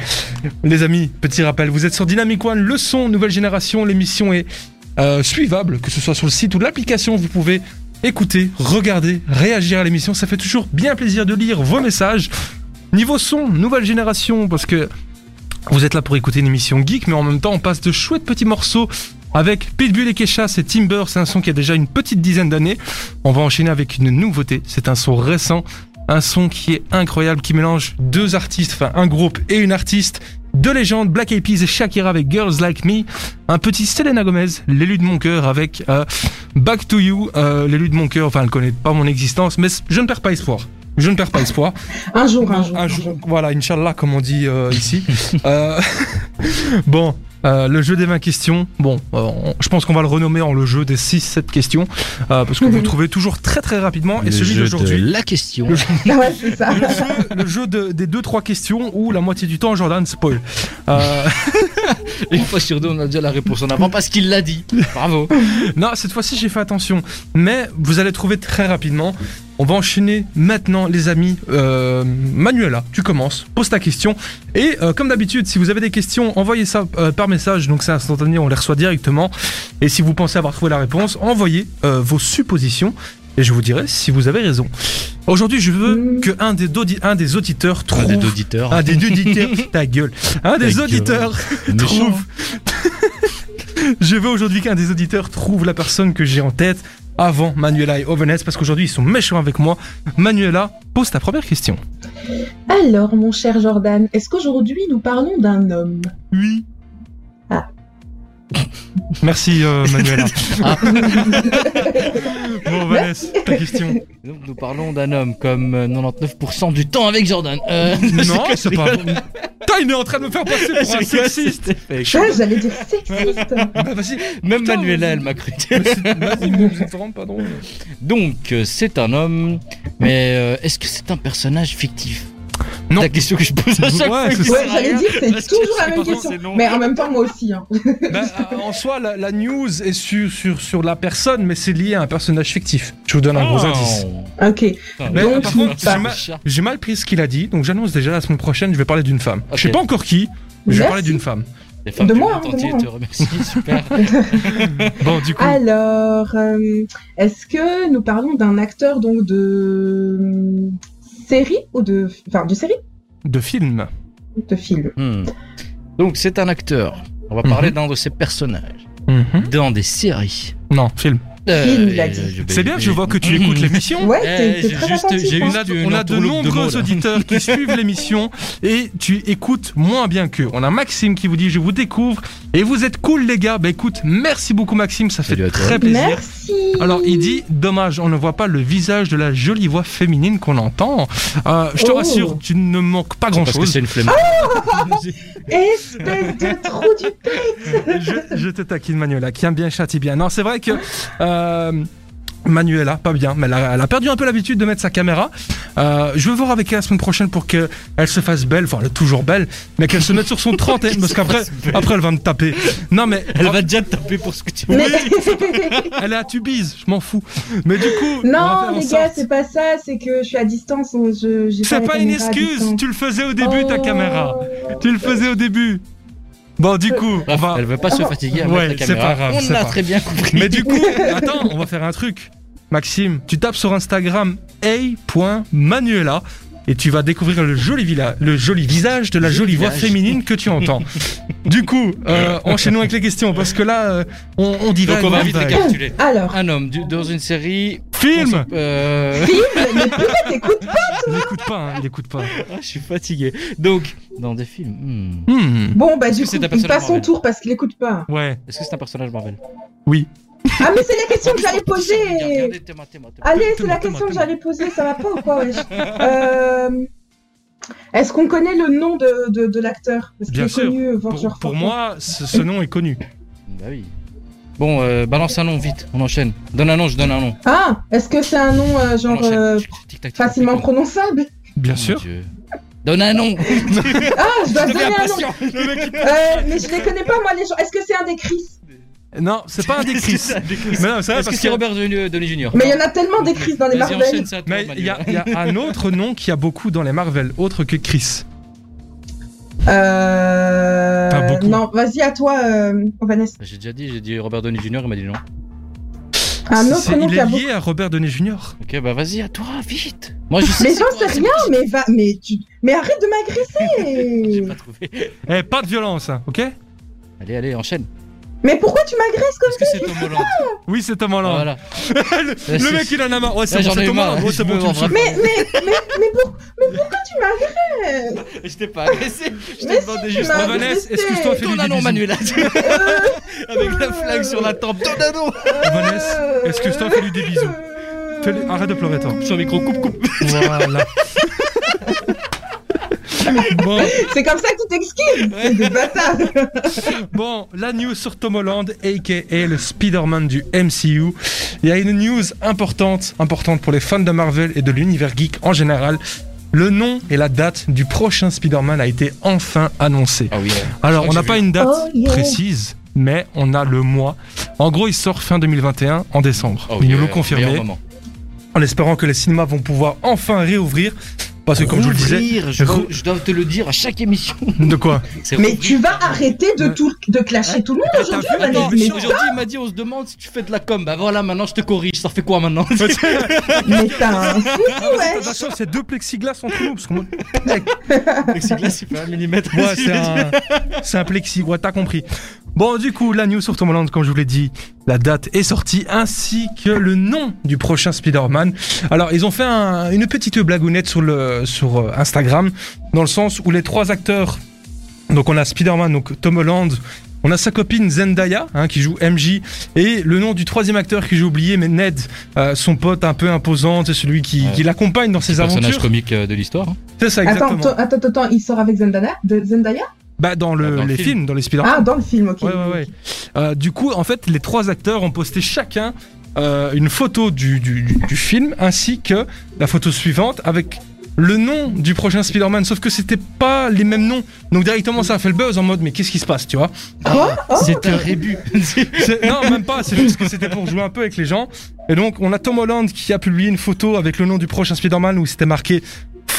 Les amis, petit rappel, vous êtes sur Dynamic One, le son, nouvelle génération, l'émission est euh, suivable, que ce soit sur le site ou l'application, vous pouvez écouter, regarder, réagir à l'émission. Ça fait toujours bien plaisir de lire vos messages. Niveau son, nouvelle génération, parce que vous êtes là pour écouter une émission geek, mais en même temps, on passe de chouettes petits morceaux avec Pitbull et Kesha, c'est Timber, c'est un son qui a déjà une petite dizaine d'années. On va enchaîner avec une nouveauté, c'est un son récent, un son qui est incroyable, qui mélange deux artistes, enfin un groupe et une artiste, deux légendes, Black Eyed Peas et Shakira avec Girls Like Me, un petit Selena Gomez, l'élu de mon cœur avec euh, Back to You, euh, l'élu de mon cœur, enfin elle connaît pas mon existence, mais je ne perds pas espoir. Je ne perds pas espoir. Un jour, un jour. Un jour, voilà, Inch'Allah, comme on dit euh, ici. Euh, bon, euh, le jeu des 20 questions. Bon, euh, on- je pense qu'on va le renommer en le jeu des 6-7 questions. euh, parce que vous le trouvez toujours très très rapidement. Et celui d'aujourd'hui. la question. Ouais, c'est ça. Le jeu, le jeu de- des 2-3 questions où la moitié du temps Jordan spoil. Euh, Une fois sur deux, on a déjà la réponse en avant parce qu'il l'a dit. Bravo. Non, cette fois-ci, j'ai fait attention. Mais vous allez trouver très rapidement. On va enchaîner maintenant, les amis. Euh, Manuela, tu commences. Pose ta question. Et euh, comme d'habitude, si vous avez des questions, envoyez ça euh, par message. Donc c'est instantané, on les reçoit directement. Et si vous pensez avoir trouvé la réponse, envoyez euh, vos suppositions. Et je vous dirai si vous avez raison. Aujourd'hui, je veux Mm. que un des, audi- un des auditeurs trouve. Un des auditeurs. Un des auditeurs. ta gueule. Un des auditeurs trouve. Je veux aujourd'hui qu'un des auditeurs trouve la personne que j'ai en tête avant Manuela et Ovenets parce qu'aujourd'hui ils sont méchants avec moi. Manuela, pose ta première question. Alors, mon cher Jordan, est-ce qu'aujourd'hui nous parlons d'un homme? Oui. Ah. Merci euh, Manuela. Ah. Bon Vanessa, ta question. Donc, nous parlons d'un homme comme euh, 99% du temps avec Jordan. Euh, Non, c'est pas bon. Putain, il est en train de me faire passer pour un sexiste. Ah, J'allais dire sexiste. Bah, vas-y. Même Putain, Manuela, vas-y. elle m'a cru. Vas-y, bon, vous pas drôle. Donc, euh, c'est un homme, mais euh, est-ce que c'est un personnage fictif? Non. La question que je pose à chaque Ouais, fois. c'est que Ouais, ça j'allais dire, c'est toujours la même question. Mais en même temps, moi aussi. Hein. Bah, en soi, la, la news est sur, sur, sur la personne, mais c'est lié à un personnage fictif. Je vous donne un gros Oh. indice. Ok. Mais, Donc, par contre, j'ai mal- j'ai mal pris ce qu'il a dit, donc j'annonce déjà la semaine prochaine, je vais parler d'une femme. Je sais pas encore qui, mais je vais parler d'une femme. Les femmes De moi, hein, de moi. te remercient, super. Bon, du coup, Alors, euh, est-ce que nous parlons d'un acteur donc de série ou de, enfin, de série, de film. de film Hmm. Donc, c'est un acteur. On va Mhm. parler d'un de ses personnages Mhm. dans des séries. Non, film. Je- je- C'est bien que je vois que tu écoutes l'émission. Ouais, Eh, j'ai j'ai hein. On a de nombreux auditeurs qui suivent l'émission et tu écoutes moins bien qu'eux. On a Maxime qui vous dit je vous découvre et vous êtes cool les gars. Bah écoute, merci beaucoup Maxime, ça fait Salut très plaisir. Merci. Alors il dit dommage, on ne voit pas le visage de la jolie voix féminine qu'on entend. Euh, je te Oh. rassure, tu ne manques pas grand chose. c'est une flemme. Espèce de trou du pet. je, je te taquine Manuela, qui aime bien châtie bien. Non, c'est vrai que euh, Manuela, pas bien, mais elle a, elle a perdu un peu l'habitude de mettre sa caméra. Euh, je vais voir avec elle la semaine prochaine pour qu'elle se fasse belle, enfin elle est toujours belle, mais qu'elle se mette sur son 30 hein, parce qu'après après elle va me taper. Non mais Elle va déjà te taper pour ce que tu veux. Mais... elle est à Tubize, je m'en fous. Mais du coup, non, les gars, c'est pas ça. C'est que je suis à distance. Je, j'ai c'est pas une excuse, tu le faisais au début ta Oh. caméra. Tu le faisais au début. Bon du coup, on va... Elle veut pas se fatiguer à Ouais, la c'est pas grave, On a pas très bien compris. Mais du coup, attends, on va faire un truc. Maxime, tu tapes sur Instagram a.manuela et tu vas découvrir le joli, vila- le joli visage de la Joli jolie voix féminine que tu entends. du coup, euh, enchaînons avec les questions parce que là, euh, on, on divague. Donc on va vite récapituler. Alors, Un homme du- dans une série. Film Euh, film, mais putain, t'écoutes Il écoute pas, hein, il écoute pas. ah, je suis fatigué. Donc, dans des films. hmm. Hmm, Bon, bah, Est-ce du c'est coup, un il personnage passe son Marvel tour parce qu'il écoute pas. Ouais. Est-ce que c'est un personnage Marvel? Oui. Ah, mais c'est la question que j'allais poser. Allez, c'est la question que j'allais poser, ça va pas ou quoi, wesh Euh, Est-ce qu'on connaît le nom de, de, de l'acteur? Bien est sûr. connu, euh, Pour, moi, ce, ce nom est connu. Bah oui. Bon, euh, balance un nom vite, on enchaîne. Donne un nom, je donne un nom. Ah, est-ce que c'est un nom euh, genre euh, facilement prononçable? Bien Oh, sûr. Donne un nom. Ah, je dois donner un nom. Le mec, Euh, mais je les connais pas moi les gens. Est-ce que c'est un des Chris? Non, c'est pas un des Chris. Mais non, c'est vrai Est-ce que parce c'est que- Robert Downey Downey Jr. Mais il y en a tellement des Chris dans les Vas-y, Marvel. enchaîne ça, toi, Mais il y, a- Manuel. il y a un autre nom qui a beaucoup dans les Marvel, autre que Chris. Euh... Pas beaucoup. Non, vas-y à toi, euh, Vanessa. J'ai déjà dit, j'ai dit Robert Downey Jr. Il m'a dit non. Un autre C'est- nom il qui a est beaucoup. lié à Robert Downey Jr. Ok, bah vas-y, à toi, vite. Moi, je sais. Mais c'est j'en sais c'est rien, mais va, mais tu, mais arrête de J'ai m'agresser. pas trouvé. Eh, pas de violence, hein, ok? Allez, allez, enchaîne. Mais pourquoi tu m'agresses comme Est-ce que c'est Tom Holland Oui, c'est Tom Holland. Voilà. le, le mec, il en a marre. Ouais, c'est bon, c'est Tom. Holland. Ouais, Je c'est bon, veux tu me voir saoules. Mais, mais, mais, mais, pour- mais pourquoi tu m'agresses Je t'ai pas agressé. Je t'ai demandé juste. Vanessa, excuse-toi, fais-lui Ton bisous. Manuel. Avec la flingue sur la tempe. Ton anneau. Vanessa, excuse-toi, fais-lui des bisous. Arrête de pleurer, toi. Son micro, coupe, coupe. Voilà. Bon, C'est comme ça que tu t'excuses. Bâtards. bon, la news sur Tom Holland, aka le Spider-Man du MCU. Il y a une news importante, importante pour les fans de Marvel et de l'univers geek en général. le nom et la date du prochain Spider-Man a été enfin annoncé. Ah. Alors, on n'a pas une date Oh, yeah. précise, mais on a le mois. En gros, il sort fin 2021, en décembre. Oh Ils nous l'ont confirmé, en espérant que les cinémas vont pouvoir enfin réouvrir. Parce que, comme je vous le disais, je, dois, rou- je dois te le dire à chaque émission. de quoi Mais rouvrir. tu vas arrêter de tout de clasher tout le monde aujourd'hui, aujourd'hui il m'a dit on se demande si tu fais de la com. Bah voilà, maintenant je te corrige. Ça fait quoi maintenant mais t'as un fou, ouais. Attention, c'est deux plexiglas entre nous. Parce que moi- Plexiglas, il fait un millimètre. Ouais, c'est un, c'est un plexi, ouais, t'as compris. Bon, du coup, la news sur Tom Holland, comme je vous l'ai dit, la date est sortie, ainsi que le nom du prochain Spider-Man. Alors, ils ont fait un- une petite blagounette sur, le, sur euh, Instagram, dans le sens où les trois acteurs, donc on a Spider-Man, donc Tom Holland, on a sa copine Zendaya, hein, qui joue MJ, et le nom du troisième acteur que j'ai oublié, mais Ned, euh, son pote un peu imposant, c'est celui qui, Ouais. qui l'accompagne dans ses personnage aventures. comique euh, de l'histoire. hein. C'est ça, Attends, exactement. attends, attends, attends, il sort avec Zendaya, de Zendaya? Bah, dans, le, Dans le les film. films, dans les Spider-Man. Ah, dans le film, ok. Ouais, ouais, ouais. Euh, du coup, en fait, les trois acteurs ont posté chacun euh, une photo du, du, du- du film ainsi que la photo suivante avec le nom du prochain Spider-Man. Sauf que c'était pas les mêmes noms. Donc directement, ça a fait le buzz en mode, mais qu'est-ce qui se passe, tu vois? Quoi? Oh, C'est un rébut. Non, même pas. C'est juste que c'était pour jouer un peu avec les gens. Et donc, on a Tom Holland qui a publié une photo avec le nom du prochain Spider-Man où c'était marqué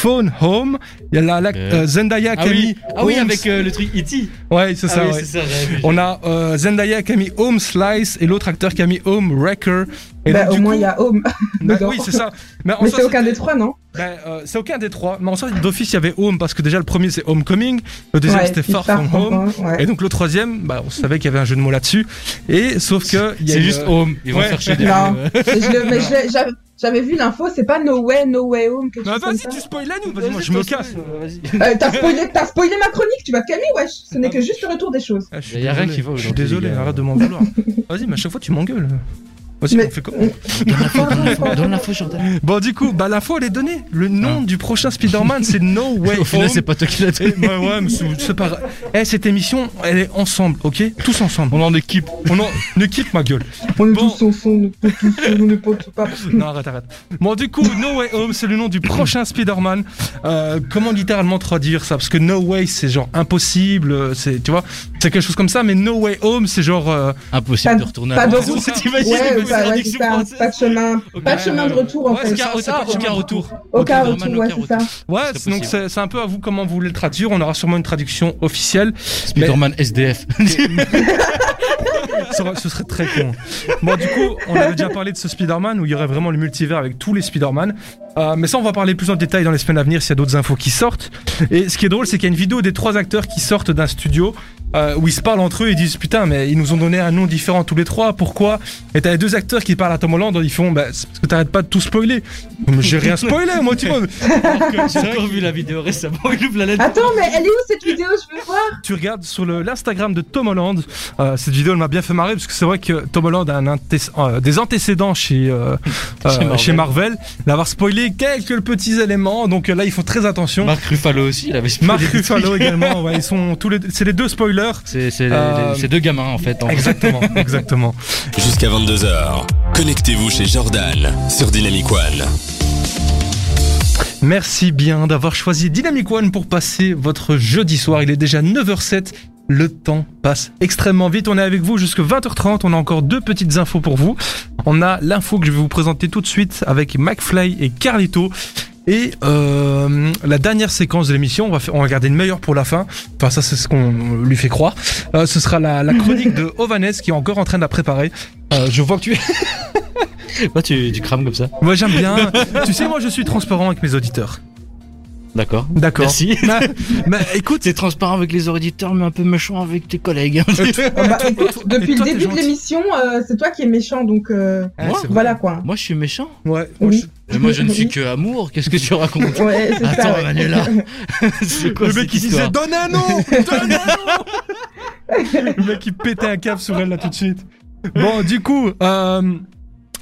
Phone Home. Il y a la, la- Euh. euh, Zendaya qui Ah a oui, mis ah oui avec euh, le truc E.T. Ouais, c'est ça. ah oui, ouais. ça. On a euh, Zendaya qui a mis Home Slice et l'autre acteur qui a mis Home Wrecker. Et Bah, donc, au du moins, il y a Home. bah oui, c'est ça. Mais, c'est aucun des trois, non? Ben, euh, c'est aucun des trois. Mais en soi, d'office, il y avait Home parce que déjà le premier c'est Homecoming, le deuxième Ouais, c'était Far From Home. ouais. Et donc le troisième, bah, on savait qu'il y avait un jeu de mots là-dessus. Et sauf que C'est juste Home. Ils vont chercher des. Non. Mais je le- mais je l'ai- j'avais- vu l'info, c'est pas No Way, No Way Home. quelque Bah, vas-y, tu spoil la nous. Vas-y, moi je me casse. Vas-y. Euh, T'as spoilé, t'as spoilé ma chronique, tu vas te calmer, wesh. Ce n'est que juste le retour des choses. Ah, je suis Y a rien qui va Je suis aujourd'hui, désolé, arrête de m'en vouloir. Vas-y, mais à chaque fois tu m'engueules. Vas-y, Mais- on fait quoi Donne l'info, Jordan. Bon, du coup, bah l'info elle est donnée. Le nom du prochain Spider-Man c'est No Way Au final, Home. c'est pas toi qui l'as Eh, dit. ouais, ouais, mais c'est pas grave. Eh, cette émission, elle est ensemble, ok? Tous ensemble. On en équipe. On en une équipe, ma gueule. On est Bon. tous fond, on est tous, on n'est pas tous pas. Non, arrête, arrête. Bon, du coup, No Way Home, c'est le nom du prochain Spider-Man. Euh, comment littéralement traduire ça? Parce que No Way, c'est genre impossible, euh, c'est, tu vois, c'est quelque chose comme ça, mais No Way Home, c'est genre. euh, Impossible Pas- de retourner pas à de la maison. T'imagines Ouais, c'est ça. Pas de chemin, pas de chemin de retour en Ouais, fait. Aucun- ça, aucun aucun retour. Aucun retour, ouais, c'est ça. Ouais, C'est donc c'est un peu à vous comment vous voulez le traduire. On aura sûrement une traduction officielle. Spider-Man SDF. Ce serait très con. Bon, du coup, on avait déjà parlé de ce Spider-Man où il y aurait vraiment le multivers avec tous les Spider-Man. Euh, mais ça, on va parler plus en détail dans les semaines à venir s'il y a d'autres infos qui sortent. Et ce qui est drôle, c'est qu'il y a une vidéo des trois acteurs qui sortent d'un studio euh, où ils se parlent entre eux et disent Putain, mais ils nous ont donné un nom différent tous les trois, pourquoi? Et t'as les deux acteurs qui parlent à Tom Holland, ils font bah, C'est parce que t'arrêtes pas de tout spoiler. Mais J'ai rien spoilé, moi, tu vois. J'ai encore vu la vidéo récemment. Il ouvre la lettre. Attends, mais elle est où cette vidéo? Je veux voir. tu regardes sur l'Instagram de Tom Holland, euh, cette vidéo elle m'a bien fait marrer parce que c'est vrai que Tom Holland a un euh, des antécédents chez, euh, euh, Chez Marvel. chez Marvel, d'avoir spoilé quelques petits éléments, donc euh, là il faut très attention. Marc Ruffalo aussi, il avait spoilé des Ruffalo également, ouais, ils sont tous les, c'est les deux spoilers. C'est Euh, deux gamins en fait. en- Exactement, exactement. Jusqu'à 22h. Connectez-vous chez Jordan sur Dynamic One. Merci bien d'avoir choisi Dynamic One pour passer votre jeudi soir. Il est déjà 9h07. Le temps passe extrêmement vite. On est avec vous jusqu'à 20h30. On a encore deux petites infos pour vous. On a l'info que je vais vous présenter tout de suite avec McFly et Carlito. Et euh, la dernière séquence de l'émission, on va, faire, on va garder une meilleure pour la fin. Enfin, ça, c'est ce qu'on lui fait croire. Euh, ce sera la, la chronique de Ovanes qui est encore en train de la préparer. Euh, je vois que tu es. Tu crames comme ça. Moi, j'aime bien. tu sais, moi, je suis transparent avec mes auditeurs. D'accord. D'accord. Merci. Mais, mais écoute, T'es transparent avec les auditeurs, mais un peu méchant avec tes collègues. Bah, écoute, depuis toi, le début de l'émission, euh, c'est toi qui es méchant, donc euh, c'est voilà quoi. Moi, je suis méchant. Ouais, moi, Oui. Mais moi, je ne suis que amour. Qu'est-ce que tu racontes Ouais, c'est ça. Attends, ouais. Manuela. C'est quoi le mec qui disait donne un nom, donne un nom. le mec qui pétait un câble sur elle là tout de suite. Bon, du coup, euh,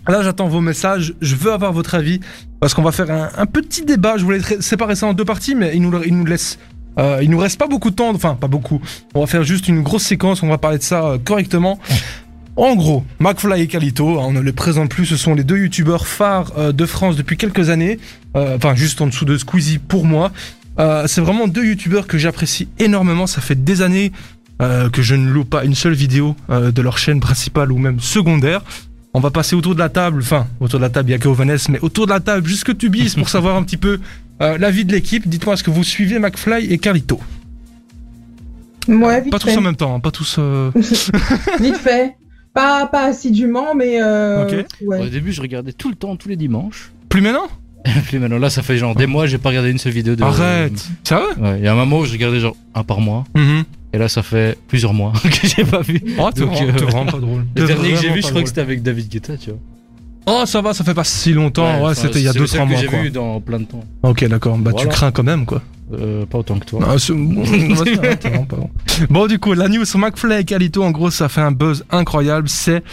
là j'attends vos messages. Je veux avoir votre avis parce qu'on va faire un, petit débat. Je voulais séparer ça en deux parties, mais il nous, laisse. euh, il nous reste pas beaucoup de temps, enfin pas beaucoup. On va faire juste une grosse séquence, on va parler de ça euh, correctement. En gros, McFly et Calito, hein, on ne les présente plus, ce sont les deux youtubeurs phares euh, de France depuis quelques années, Euh, enfin juste en dessous de Squeezie pour moi. Euh, c'est vraiment deux youtubeurs que j'apprécie énormément, ça fait des années que je ne loue pas une seule vidéo de leur chaîne principale ou même secondaire. On va passer autour de la table, enfin autour de la table il y a que Ovanes, mais autour de la table jusque Tubis pour savoir un petit peu euh, l'avis de l'équipe. Dites-moi est-ce que vous suivez McFly et Carlito? Ouais, vite Pas tous en même temps, hein, pas tous... euh, Vite fait. Pas, pas assidûment, mais. Euh, Ok. ouais. Au début, je regardais tout le temps, tous les dimanches. Plus maintenant? Puis maintenant, là, ça fait genre des mois, j'ai pas regardé une seule vidéo de. Arrête Sérieux? Ouais, il y a un moment où je regardais genre un par mois. Mhm. Et là, ça fait plusieurs mois que j'ai pas vu. Oh, t'es Donc, vraiment, euh, vraiment pas drôle. Le dernier que j'ai vu, je crois drôle. que c'était avec David Guetta, tu vois. Oh, ça va, ça fait pas si longtemps. Ouais, c'était il y a c'est le seul 2-3 que mois. j'ai vu dans plein de temps. Ok, d'accord. Bah, tu crains quand même, quoi. Euh, pas autant que toi. Non, pas bon. Bon, du coup, la news sur McFly et Calito, en gros, ça fait un buzz incroyable. C'est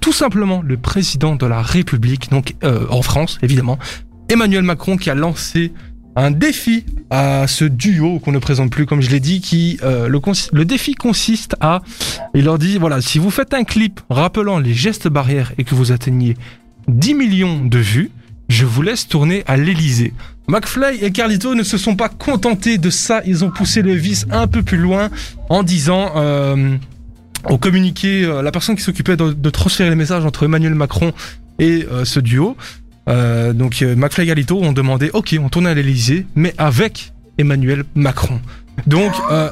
tout simplement le président de la République, donc euh, en France, évidemment, Emmanuel Macron, qui a lancé un défi à ce duo qu'on ne présente plus, comme je l'ai dit, qui euh, le, défi consiste à, il leur dit, voilà, si vous faites un clip rappelant les gestes barrières et que vous atteignez 10 millions de vues, je vous laisse tourner à l'Elysée. McFly et Carlito ne se sont pas contentés de ça, ils ont poussé le vice un peu plus loin en disant euh, au communiqué, euh, la personne qui s'occupait de, transférer les messages entre Emmanuel Macron et ce duo, euh, donc euh, McFly et Carlito ont demandé, ok, on tourne à l'Elysée, mais avec Emmanuel Macron. Donc, euh,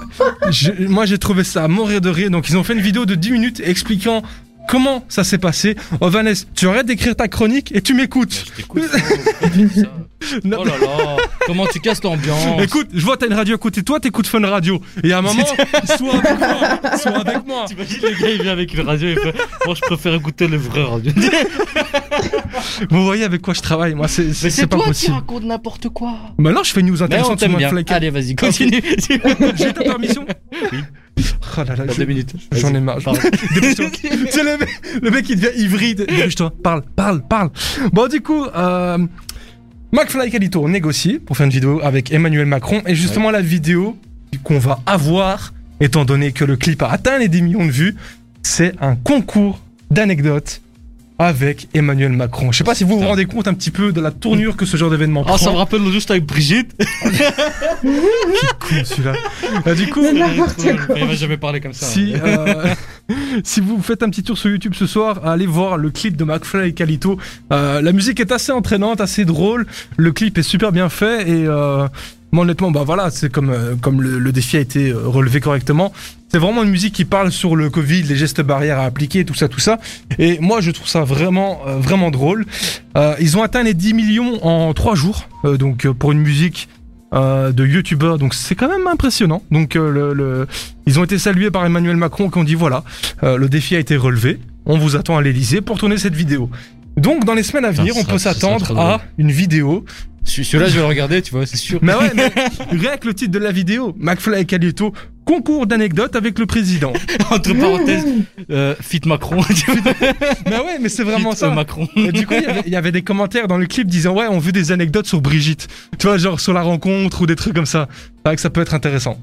moi j'ai trouvé ça à mourir de rire. Donc, ils ont fait une vidéo de 10 minutes expliquant comment ça s'est passé. Oh Vanessa, tu arrêtes d'écrire ta chronique et tu m'écoutes. Je t'écoute. frérot. Non, oh là là, comment tu casses l'ambiance Écoute, je vois t'as une radio à côté de toi, t'écoutes Fun Radio. Et à un moment, sois avec moi, sois avec moi. T'imagines le gars il vient avec une radio et fait Moi je préfère écouter le vrai radio. Vous voyez avec quoi je travaille, moi c'est Mais c'est pas toi qui raconte n'importe quoi. Maintenant je fais une news intéressante sur. McFly. Allez vas-y continue. J'ai ta permission Oui. Oh là là, Dans je- deux minutes. J'en ai marre. Dépêche-toi. C'est le, mec- le mec qui devient hybride. Dépêche-toi. Parle, parle, parle. Bon, du coup, euh, McFly et Calito négocié pour faire une vidéo avec Emmanuel Macron. Et justement, la vidéo qu'on va avoir, étant donné que le clip a atteint les 10 millions de vues, c'est un concours d'anecdotes avec Emmanuel Macron. Je sais pas si vous vous rendez compte un petit peu de la tournure que ce genre d'événement Oh, ça me prend. rappelle juste avec Brigitte. Con, celui-là. Euh, du coup. Il m'a jamais parlé comme ça. Si, euh, si vous faites un petit tour sur YouTube ce soir, allez voir le clip de McFly et Calito. Euh, la musique est assez entraînante, assez drôle. Le clip est super bien fait et euh, moi honnêtement, bah voilà, c'est comme euh, comme le, le défi a été relevé correctement. C'est vraiment une musique qui parle sur le Covid, les gestes barrières à appliquer, tout ça, tout ça. Et moi, je trouve ça vraiment, euh, vraiment drôle. Euh, ils ont atteint les 10 millions en 3 jours. Euh, donc, pour une musique de youtubeur, donc c'est quand même impressionnant. Donc, ils ont été salués par Emmanuel Macron qui ont dit voilà, le défi a été relevé. On vous attend à l'Elysée pour tourner cette vidéo. Donc, dans les semaines à venir, on sera- peut s'attendre à une vidéo Celui- Celui-là, je vais le regarder, tu vois, c'est sûr. mais ouais, mais rien que le titre de la vidéo, McFly et Calito, concours d'anecdotes avec le président. Entre parenthèses, euh, Fit Macron. mais ouais, mais c'est vraiment Fit, ça. euh, Macron. Et du coup, il y avait- des commentaires dans le clip disant ouais, on veut des anecdotes sur Brigitte. Tu vois, genre sur la rencontre ou des trucs comme ça. C'est vrai que ça peut être intéressant.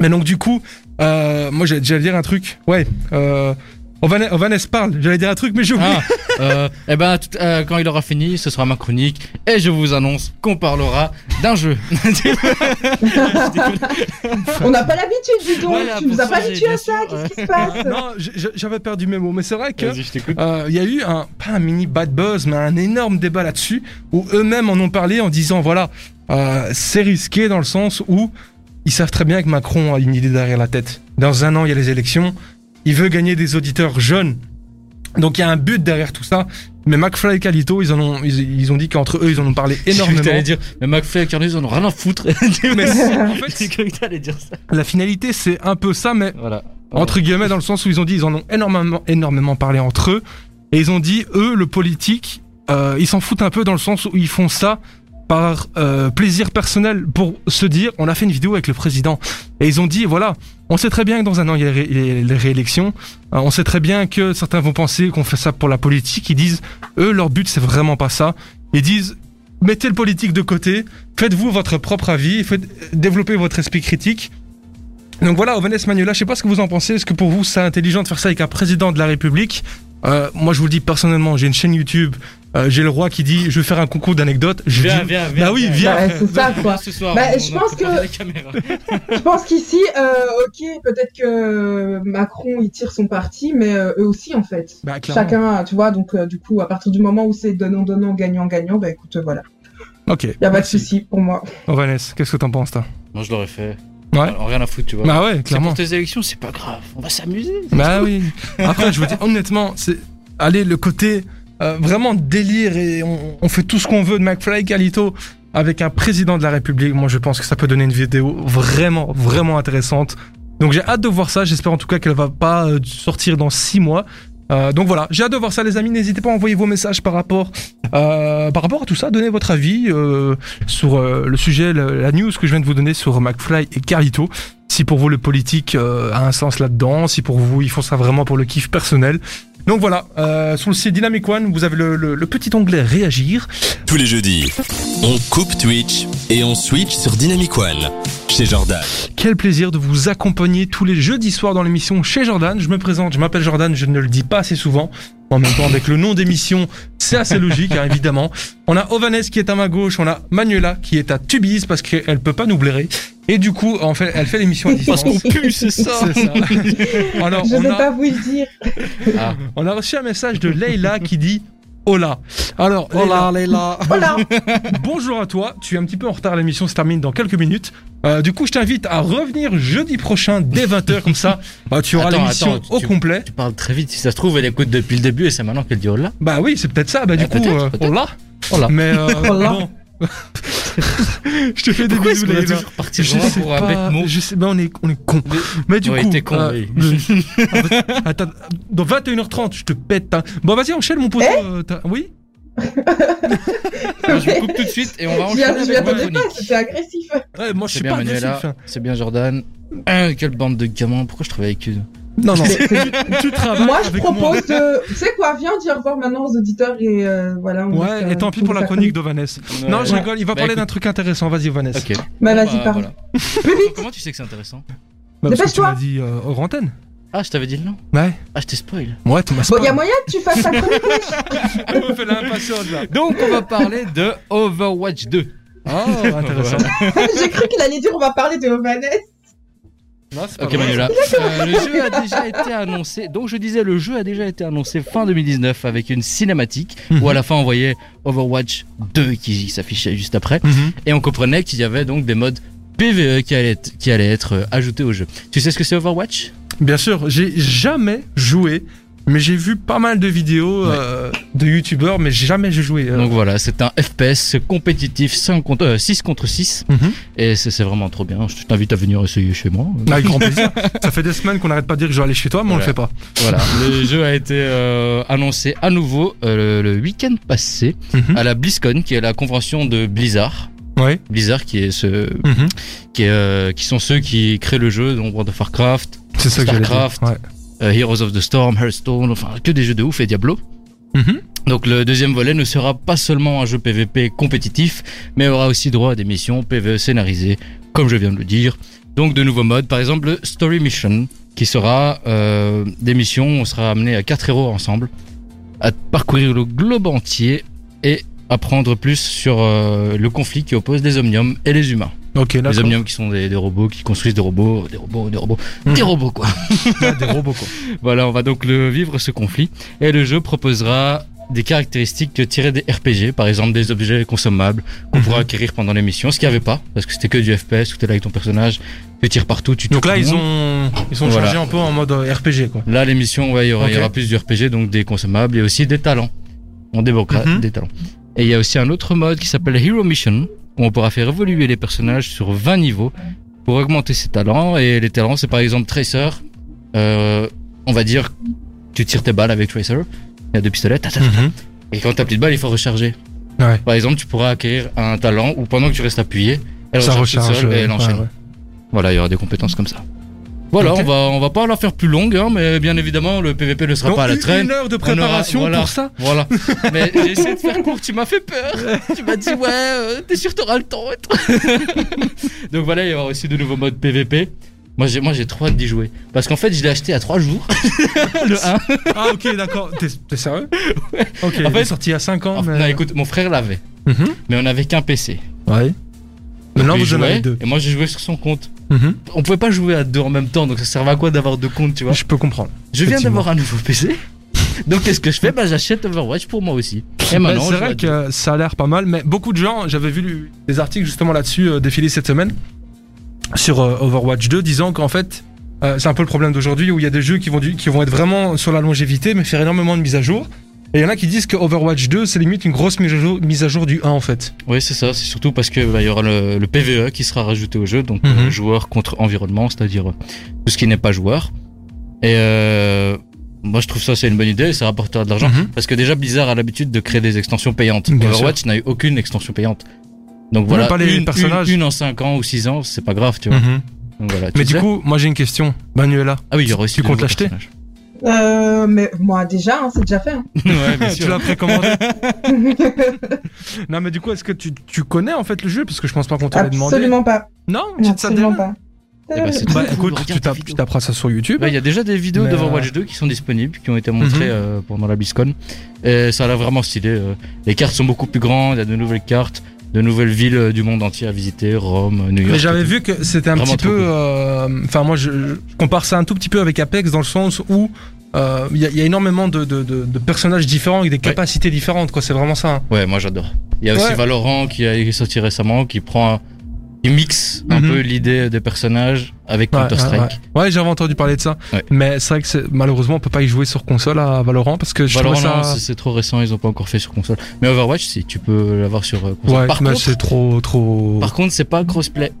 Mais donc du coup, euh, moi j'allais j'allais dire un truc. Ouais, euh, Ovanes Ovanes parle. J'allais dire un truc, mais j'ai oublié. Ah, euh, eh ben, tout- euh, quand il aura fini, ce sera ma chronique et je vous annonce qu'on parlera d'un jeu. On n'a pas l'habitude, donc. Voilà, tu nous as pas habitués à ça. Qu'est-ce qui se passe non, j'avais perdu mes mots, mais c'est vrai que. Euh, il y a eu un, pas un mini bad buzz, mais un énorme débat là-dessus, où eux-mêmes en ont parlé en disant, voilà, euh, c'est risqué dans le sens où ils savent très bien que Macron a une idée derrière la tête. Dans un an, il y a les élections, il veut gagner des auditeurs jeunes. Donc il y a un but derrière tout ça. Mais McFly et Calito, ils en ont, ils, ils ont dit qu'entre eux, ils en ont parlé énormément. t'allais dire, mais McFly et Carnus, on en a rien à foutre. Mais en fait, que dire ça. la finalité, c'est un peu ça, mais Voilà. entre guillemets dans le sens où ils ont dit ils en ont énormément énormément parlé entre eux et ils ont dit eux le politique euh, ils s'en foutent un peu dans le sens où ils font ça par euh, plaisir personnel pour se dire on a fait une vidéo avec le président et ils ont dit voilà on sait très bien que dans un an il y a les, ré- les- les réélections. Euh, on sait très bien que certains vont penser qu'on fait ça pour la politique. Ils disent eux leur but c'est vraiment pas ça. Ils disent mettez le politique de côté faites-vous votre propre avis faites, développez votre esprit critique Donc voilà, Ovanes Manuela, je sais pas ce que vous en pensez. Est-ce que pour vous, c'est intelligent de faire ça avec un président de la République? Euh, Moi, je vous le dis personnellement, j'ai une chaîne YouTube. euh, j'ai le roi qui dit je vais faire un concours d'anecdotes. Je Viens, dis, viens, viens. Bah oui, viens. Bah, c'est ça, quoi. Ce soir, Bah, on je pense que-. Je pense qu'ici, euh, ok, peut-être que Macron il tire son parti, mais euh, eux aussi en fait. Bah. Chacun, tu vois, donc euh, du coup, à partir du moment où c'est donnant-donnant, gagnant-gagnant, bah écoute, voilà. Ok. Y a pas de souci pour moi. Ovanes, qu'est-ce que t'en penses, toi? Moi, je l'aurais fait. Ouais. Alors, rien à foutre, tu vois. Bah ouais, C'est clairement. pour tes élections, c'est pas grave. On va s'amuser. Bah oui. Après, je vous dis honnêtement, c'est allez le côté euh, vraiment délire et on, on fait tout ce qu'on veut de McFly et Carlito avec un président de la République. Moi, je pense que ça peut donner une vidéo vraiment, vraiment intéressante. Donc j'ai hâte de voir ça. J'espère en tout cas qu'elle va pas euh, sortir dans six mois. Euh, donc voilà, j'ai hâte de voir ça, les amis. N'hésitez pas à envoyer vos messages par rapport, euh, par rapport à tout ça. Donnez votre avis euh, sur euh, le sujet, la news que je viens de vous donner sur McFly et Carlito. Si pour vous le politique a un sens là-dedans, si pour vous ils font ça vraiment pour le kiff personnel. Donc voilà, euh, sur le site Dynamic One, vous avez le, le- le petit onglet réagir. Tous les jeudis, on coupe Twitch et on switch sur Dynamic One chez Jordan. Quel plaisir de vous accompagner tous les jeudis soirs dans l'émission chez Jordan. Je me présente, je m'appelle Jordan, je ne le dis pas assez souvent. En même temps, avec le nom d'émission, c'est assez logique, hein, évidemment. On a Ovanes qui est à ma gauche, on a Manuela qui est à Tubize parce qu'elle peut pas nous blairer. Et du coup, en fait, elle fait l'émission à distance. pue, c'est ça. C'est ça. Alors, Je on vais a, pas vous le dire. Ah. on a reçu un message de Leila qui dit Hola. Alors, Hola, Leila, Voilà. bonjour à toi. Tu es un petit peu en retard, l'émission se termine dans quelques minutes. Euh, du coup, je t'invite à revenir jeudi prochain dès 20h, comme ça, bah, tu auras l'émission au tu- complet. Tu parles très vite. Si ça se trouve, elle écoute depuis le début et c'est maintenant qu'elle dit là. Bah oui, c'est peut-être ça. Bah, du Eh, coup, peut-être, euh, hola. Hola. Mais euh, Hola. bon. je te fais des Pourquoi bisous, toujours parti Je sais pour un pas, bête mot je sais, bah on est, on est con. Mais du Ouais, coup, t'es con, euh, oui. le- Attends, dans 21h30, je te pète. hein. Bon, vas-y, enchaîne mon poteau. Eh euh, oui Je coupe tout de suite et on va enchaîner je m'y avec ma attendais pas, c'était agressif. ouais, Moi, je C'est suis bien pas Manuela, agressif. hein. c'est bien Jordan. Ah, quelle bande de gamins, pourquoi je travaille avec eux? Non, non, tu travailles Moi, je avec propose de. Tu sais quoi, viens, dis au revoir maintenant aux auditeurs et euh, voilà. on Ouais, et tant pis on pour la chronique d'Ovanes. Non, je Ouais. rigole, il va Bah, parler d'un truc intéressant. Vas-y, Ovanes. Ok. Bah, Bon, vas-y, parle. voilà. Plus vite. Comment tu sais que c'est intéressant? Bah, parce que tu Dépêche-toi. m'as dit euh, hors antenne. Ah, je t'avais dit le nom Ouais. Ah, je t'ai spoil. Ouais, tu m'as Bon, il y a spoil. moyen que tu fasses ta chronique, me fait là. Donc, on va parler de Overwatch 2. Oh, intéressant. J'ai cru qu'il allait dire on va parler de Ovanes. Non, c'est pas Ok. Manuela, Euh, le jeu a déjà été annoncé. Donc je disais, le jeu a déjà été annoncé fin 2019 avec une cinématique où à la fin on voyait Overwatch 2 qui s'affichait juste après Mhm. et on comprenait qu'il y avait donc des modes PVE qui allaient être, qui allaient être euh, ajoutés au jeu. Tu sais ce que c'est Overwatch? Bien sûr, j'ai jamais joué, mais j'ai vu pas mal de vidéos euh, de youtubeurs, mais jamais j'ai joué. euh. Donc voilà, c'est un FPS compétitif 5 contre, euh, 6 contre 6 Mhm. et c'est vraiment trop bien. Je t'invite à venir essayer chez moi. Avec grand plaisir. Ça fait des semaines qu'on n'arrête pas de dire que je vais aller chez toi, mais on le Voilà. fait pas. Voilà, le jeu a été euh, annoncé à nouveau le, le week-end passé Mhm. à la BlizzCon, qui est la convention de Blizzard. Ouais. Blizzard, qui est ce, Mhm. qui, est, qui sont ceux qui créent le jeu, donc World of Warcraft. Starcraft. Ouais. Euh, Heroes of the Storm, Hearthstone, enfin que des jeux de ouf et Diablo. Mhm. Donc le deuxième volet ne sera pas seulement un jeu PVP compétitif, mais aura aussi droit à des missions PVE scénarisées, comme je viens de le dire. Donc de nouveaux modes, par exemple le Story Mission, qui sera euh, des missions où on sera amené à quatre héros ensemble, à parcourir le globe entier et apprendre plus sur euh, le conflit qui oppose les omniums et les humains. Ok, Les omniums qui sont des, des robots qui construisent des robots, des robots, des robots, Mhm. des robots quoi. Ouais, des robots, quoi. Voilà, on va donc le vivre ce conflit et le jeu proposera des caractéristiques tirées des RPG, par exemple des objets consommables qu'on Mhm. pourra acquérir pendant les missions, ce qu'il n'y avait pas, parce que c'était que du FPS, où t'es là avec ton personnage, tu tires partout, tu Donc là, ils ont, ils ont Voilà. changé un peu en mode euh, RPG, quoi. Là, les missions, ouais, il y aura, il y aura plus du RPG, donc des consommables et aussi des talents. On débloquera Mhm. des talents. Et il y a aussi un autre mode qui s'appelle Hero Mission, où on pourra faire évoluer les personnages sur 20 niveaux pour augmenter ses talents. Et les talents, c'est par exemple Tracer. Euh, on va dire, tu tires tes balles avec Tracer. Il y a deux pistolets. ta, ta, ta. Mhm. Et quand t'as plus de balles, il faut recharger. Ouais. Par exemple, tu pourras acquérir un talent où pendant que tu restes appuyé, elle Ça recharge, toute recharge. seule et elle enchaîne. ouais, ouais. Voilà, il y aura des compétences comme ça. Voilà, on va on va pas la faire plus longue, hein, mais bien évidemment le PVP ne sera Donc, pas à la traîne. Une heure de aura- préparation voilà. pour ça Voilà. Mais j'ai essayé de faire court, tu m'as fait peur. Tu m'as dit, ouais, euh, t'es sûr t'auras le temps. Donc voilà, il y aura aussi de nouveaux modes PVP. Moi j'ai moi j'ai trop hâte d'y jouer parce qu'en fait je l'ai acheté à 3 jours le 1. Ah ok d'accord, t'es sérieux Ok, En il fait- est sorti il y a 5 ans. Mais... Non écoute mon frère l'avait Mhm. mais on avait qu'un PC. Ouais. Maintenant vous en avez jouait, deux. et moi j'ai joué sur son compte. Mhm. On pouvait pas jouer à deux en même temps donc ça servait à quoi d'avoir deux comptes tu vois Je peux comprendre. Je viens d'avoir un nouveau PC. Donc qu'est-ce que je fais? Bah j'achète Overwatch pour moi aussi. Et maintenant c'est vrai que ça a l'air pas mal, mais beaucoup de gens, j'avais vu des articles justement là-dessus euh, défiler cette semaine sur euh, Overwatch 2 disant qu'en fait, euh, c'est un peu le problème d'aujourd'hui où il y a des jeux qui vont, qui vont être vraiment sur la longévité mais faire énormément de mises à jour. Et il y en a qui disent que Overwatch 2 c'est limite une grosse mise à jour, mise à jour du 1 en fait. Oui, c'est ça. C'est surtout parce que bah, y aura le, le PVE qui sera rajouté au jeu, donc euh, joueur contre environnement, c'est-à-dire euh, tout ce qui n'est pas joueur. Et euh, moi, je trouve ça c'est une bonne idée. Ça rapportera de l'argent Mhm. parce que déjà Blizzard a l'habitude de créer des extensions payantes. Bien Overwatch n'a eu aucune extension payante. Donc voilà, pas les une, personnages. une, une en 5 ans ou 6 ans, c'est pas grave, tu vois. Mhm. Donc voilà. tu Mais du coup, moi j'ai une question. Manuela, ah oui, il y aura aussi tu comptes l'acheter. Euh, mais moi déjà, hein, c'est déjà fait. hein. Ouais, bien tu l'as précommandé Non mais du coup, est-ce que tu, tu connais en fait le jeu? Parce que je pense pas qu'on te l'ait demandé. Absolument pas. Non, dit Absolument pas. Eh Bah tout. écoute, tu, tapes- tu taperas ça sur YouTube. Ouais, Il y a déjà des vidéos Mais, d'Overwatch 2 qui sont disponibles, qui ont été montrées Mhm. euh, pendant la BlizzCon. Et ça a l'air vraiment stylé. euh. Les cartes sont beaucoup plus grandes, il y a de nouvelles cartes, de nouvelles villes du monde entier à visiter, Rome, New York. Mais j'avais vu que c'était un Vraiment petit peu. euh, Enfin, moi, je, je compare ça un tout petit peu avec Apex dans le sens où euh, il y, a- il y a énormément de, de- de- de personnages différents avec des capacités différentes, quoi. C'est vraiment ça. hein. Ouais, moi j'adore. Il y a aussi. Valorant qui a qui est sorti récemment, qui prend. Qui mixe un Mhm. peu l'idée des personnages avec Ouais, Counter-Strike. Ouais, Ouais, j'avais entendu parler de ça. Mais c'est vrai que malheureusement, on peut pas y jouer sur console à Valorant parce que je Valorant, ça. c'est- trop récent, ils ont pas encore fait sur console. Mais Overwatch, si, tu peux l'avoir sur euh, console. Ouais, par, mais contre, c'est trop, trop. par contre, c'est pas crossplay.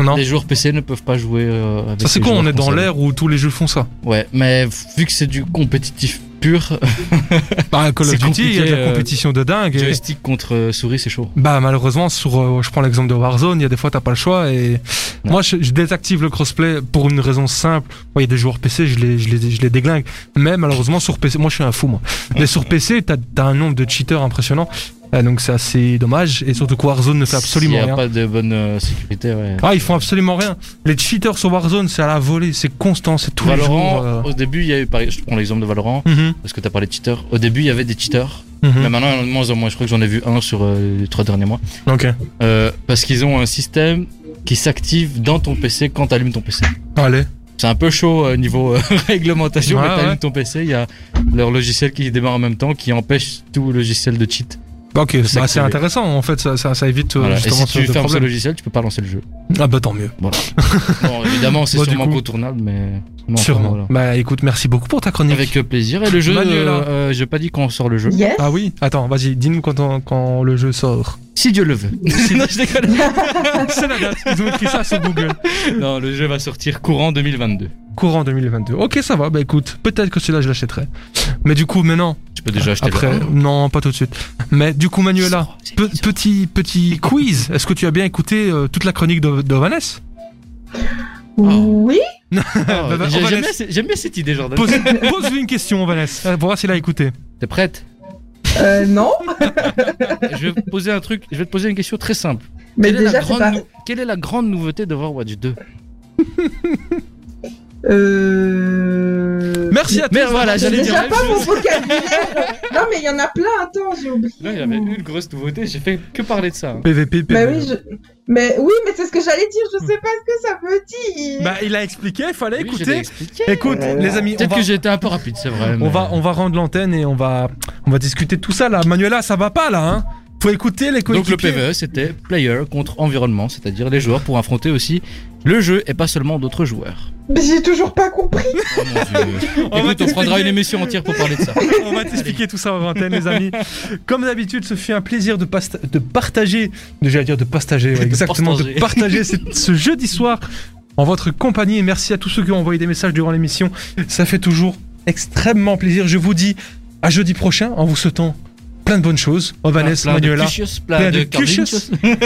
Non. Les joueurs PC ne peuvent pas jouer euh, avec Ça c'est con, on est dans l'ère où tous les jeux font ça. Ouais, mais vu que c'est du compétitif pur, Bah, Call of Duty, il y a de la euh, compétition de dingue. et- joystick contre euh, souris, c'est chaud. Bah malheureusement sur euh, je prends l'exemple de Warzone, il y a des fois t'as pas le choix et moi je, je désactive le crossplay pour une raison simple. Moi, il y a des joueurs PC, je les, je les je les déglingue. Mais malheureusement sur PC, moi je suis un fou moi. Mais sur PC t'as as un nombre de cheaters impressionnant. Euh, donc c'est assez dommage et surtout que Warzone ne fait absolument S'il n'y rien. a pas de bonne euh, sécurité, ouais. Ah ils font absolument rien. Les cheaters sur Warzone c'est à la volée, c'est constant, c'est tous les Valorant, jours. euh. au début, il y a eu, par- je prends l'exemple de Valorant, Mhm, parce que t'as parlé de cheaters. Au début, il y avait des cheaters, mhm. mais maintenant, il y en a de moins en moins. Je crois que j'en ai vu un sur euh, les trois derniers mois. Ok. Euh, parce qu'ils ont un système qui s'active dans ton PC quand t'allumes ton PC. Allez. C'est un peu chaud euh, niveau euh, réglementation, Ouais, mais t'allumes ouais. ton PC, il y a leur logiciel qui démarre en même temps, qui empêche tout logiciel de cheat. Ok, bah, c'est intéressant en fait, ça, ça, ça évite euh, Voilà. Et justement si ce tu fermes ce logiciel, tu peux pas lancer le jeu. Ah bah tant mieux. Bon, évidemment, c'est Bon, du sûrement coup- contournable, mais. Sûrement. voilà. Bah écoute, merci beaucoup pour ta chronique. Avec euh, plaisir. Et le jeu, euh, euh, j'ai pas dit quand sort le jeu. Yes. Ah oui Attends, vas-y, dis-nous quand, on- quand le jeu sort. Si Dieu le veut. non, je déconne. C'est la date, ils ont écrit ça sur Google. Non, le jeu va sortir courant 2022. Courant 2022. Ok, ça va, bah écoute, peut-être que celui-là je l'achèterai. Mais du coup, maintenant, Tu peux déjà acheter après, le non, pas tout de suite. Mais du coup, Manuela, pe- petit, petit quiz. Est-ce que tu as bien écouté euh, toute la chronique de, de Vanessa? Oui. Ah, bah, bah, J'aime bien, cette idée, Jordan. Pose, pose-lui une question, Vanessa, pour voir s'il a écouté. T'es prête? Euh, non. Je vais te poser un truc. Je vais te poser une question très simple. Mais Quelle est, la déjà, grande pas. Quelle est la grande nouveauté d'Overwatch 2 Euh... Merci à tous. Mais voilà, j'allais dire déjà la pas même mon chose. vocabulaire. non, mais il y en a plein. Attends, j'ai oublié. Là, il y avait une grosse nouveauté. J'ai fait que parler de ça. hein. PVP, PVP. Mais oui, je... mais oui, mais c'est ce que j'allais dire. Je sais pas ce que ça veut dire. Bah, il a expliqué, il fallait Oui, écouter. expliqué. Écoute, les amis, Peut-être va, que j'ai été un peu rapide, c'est vrai. on va, on va rendre l'antenne et on va, on va discuter de tout ça là. Manuela, ça va pas là, hein Faut écouter les Donc le coéquipiers. PVE, c'était player contre environnement, c'est-à-dire les joueurs pour affronter aussi le jeu et pas seulement d'autres joueurs. Mais j'ai toujours pas compris. Oh mon dieu. On va Écoute, on prendra une émission entière pour parler de ça. On va t'expliquer tout ça en antenne, les amis. Comme d'habitude, ce fut un plaisir de, pasta- de partager, de, j'allais dire de partager, ouais, De exactement, partager. de partager ce, ce jeudi soir en votre compagnie. Et merci à tous ceux qui ont envoyé des messages durant l'émission. Ça fait toujours extrêmement plaisir. Je vous dis à jeudi prochain en vous souhaitant plein de bonnes choses. Oh, Vanessa, Plein de Manuela. cuchios, plein Plein de de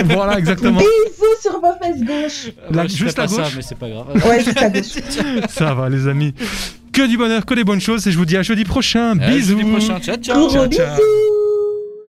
voilà, exactement. Bisous sur vos fesses gauche. La- Ouais, juste à pas ça, gauche. mais c'est pas grave. Ouais, juste à gauche. Ça va, les amis. Que du bonheur, que des bonnes choses. Et je vous dis à jeudi prochain. À Bisous. jeudi prochain. Ciao, ciao. Gros ciao. bisous.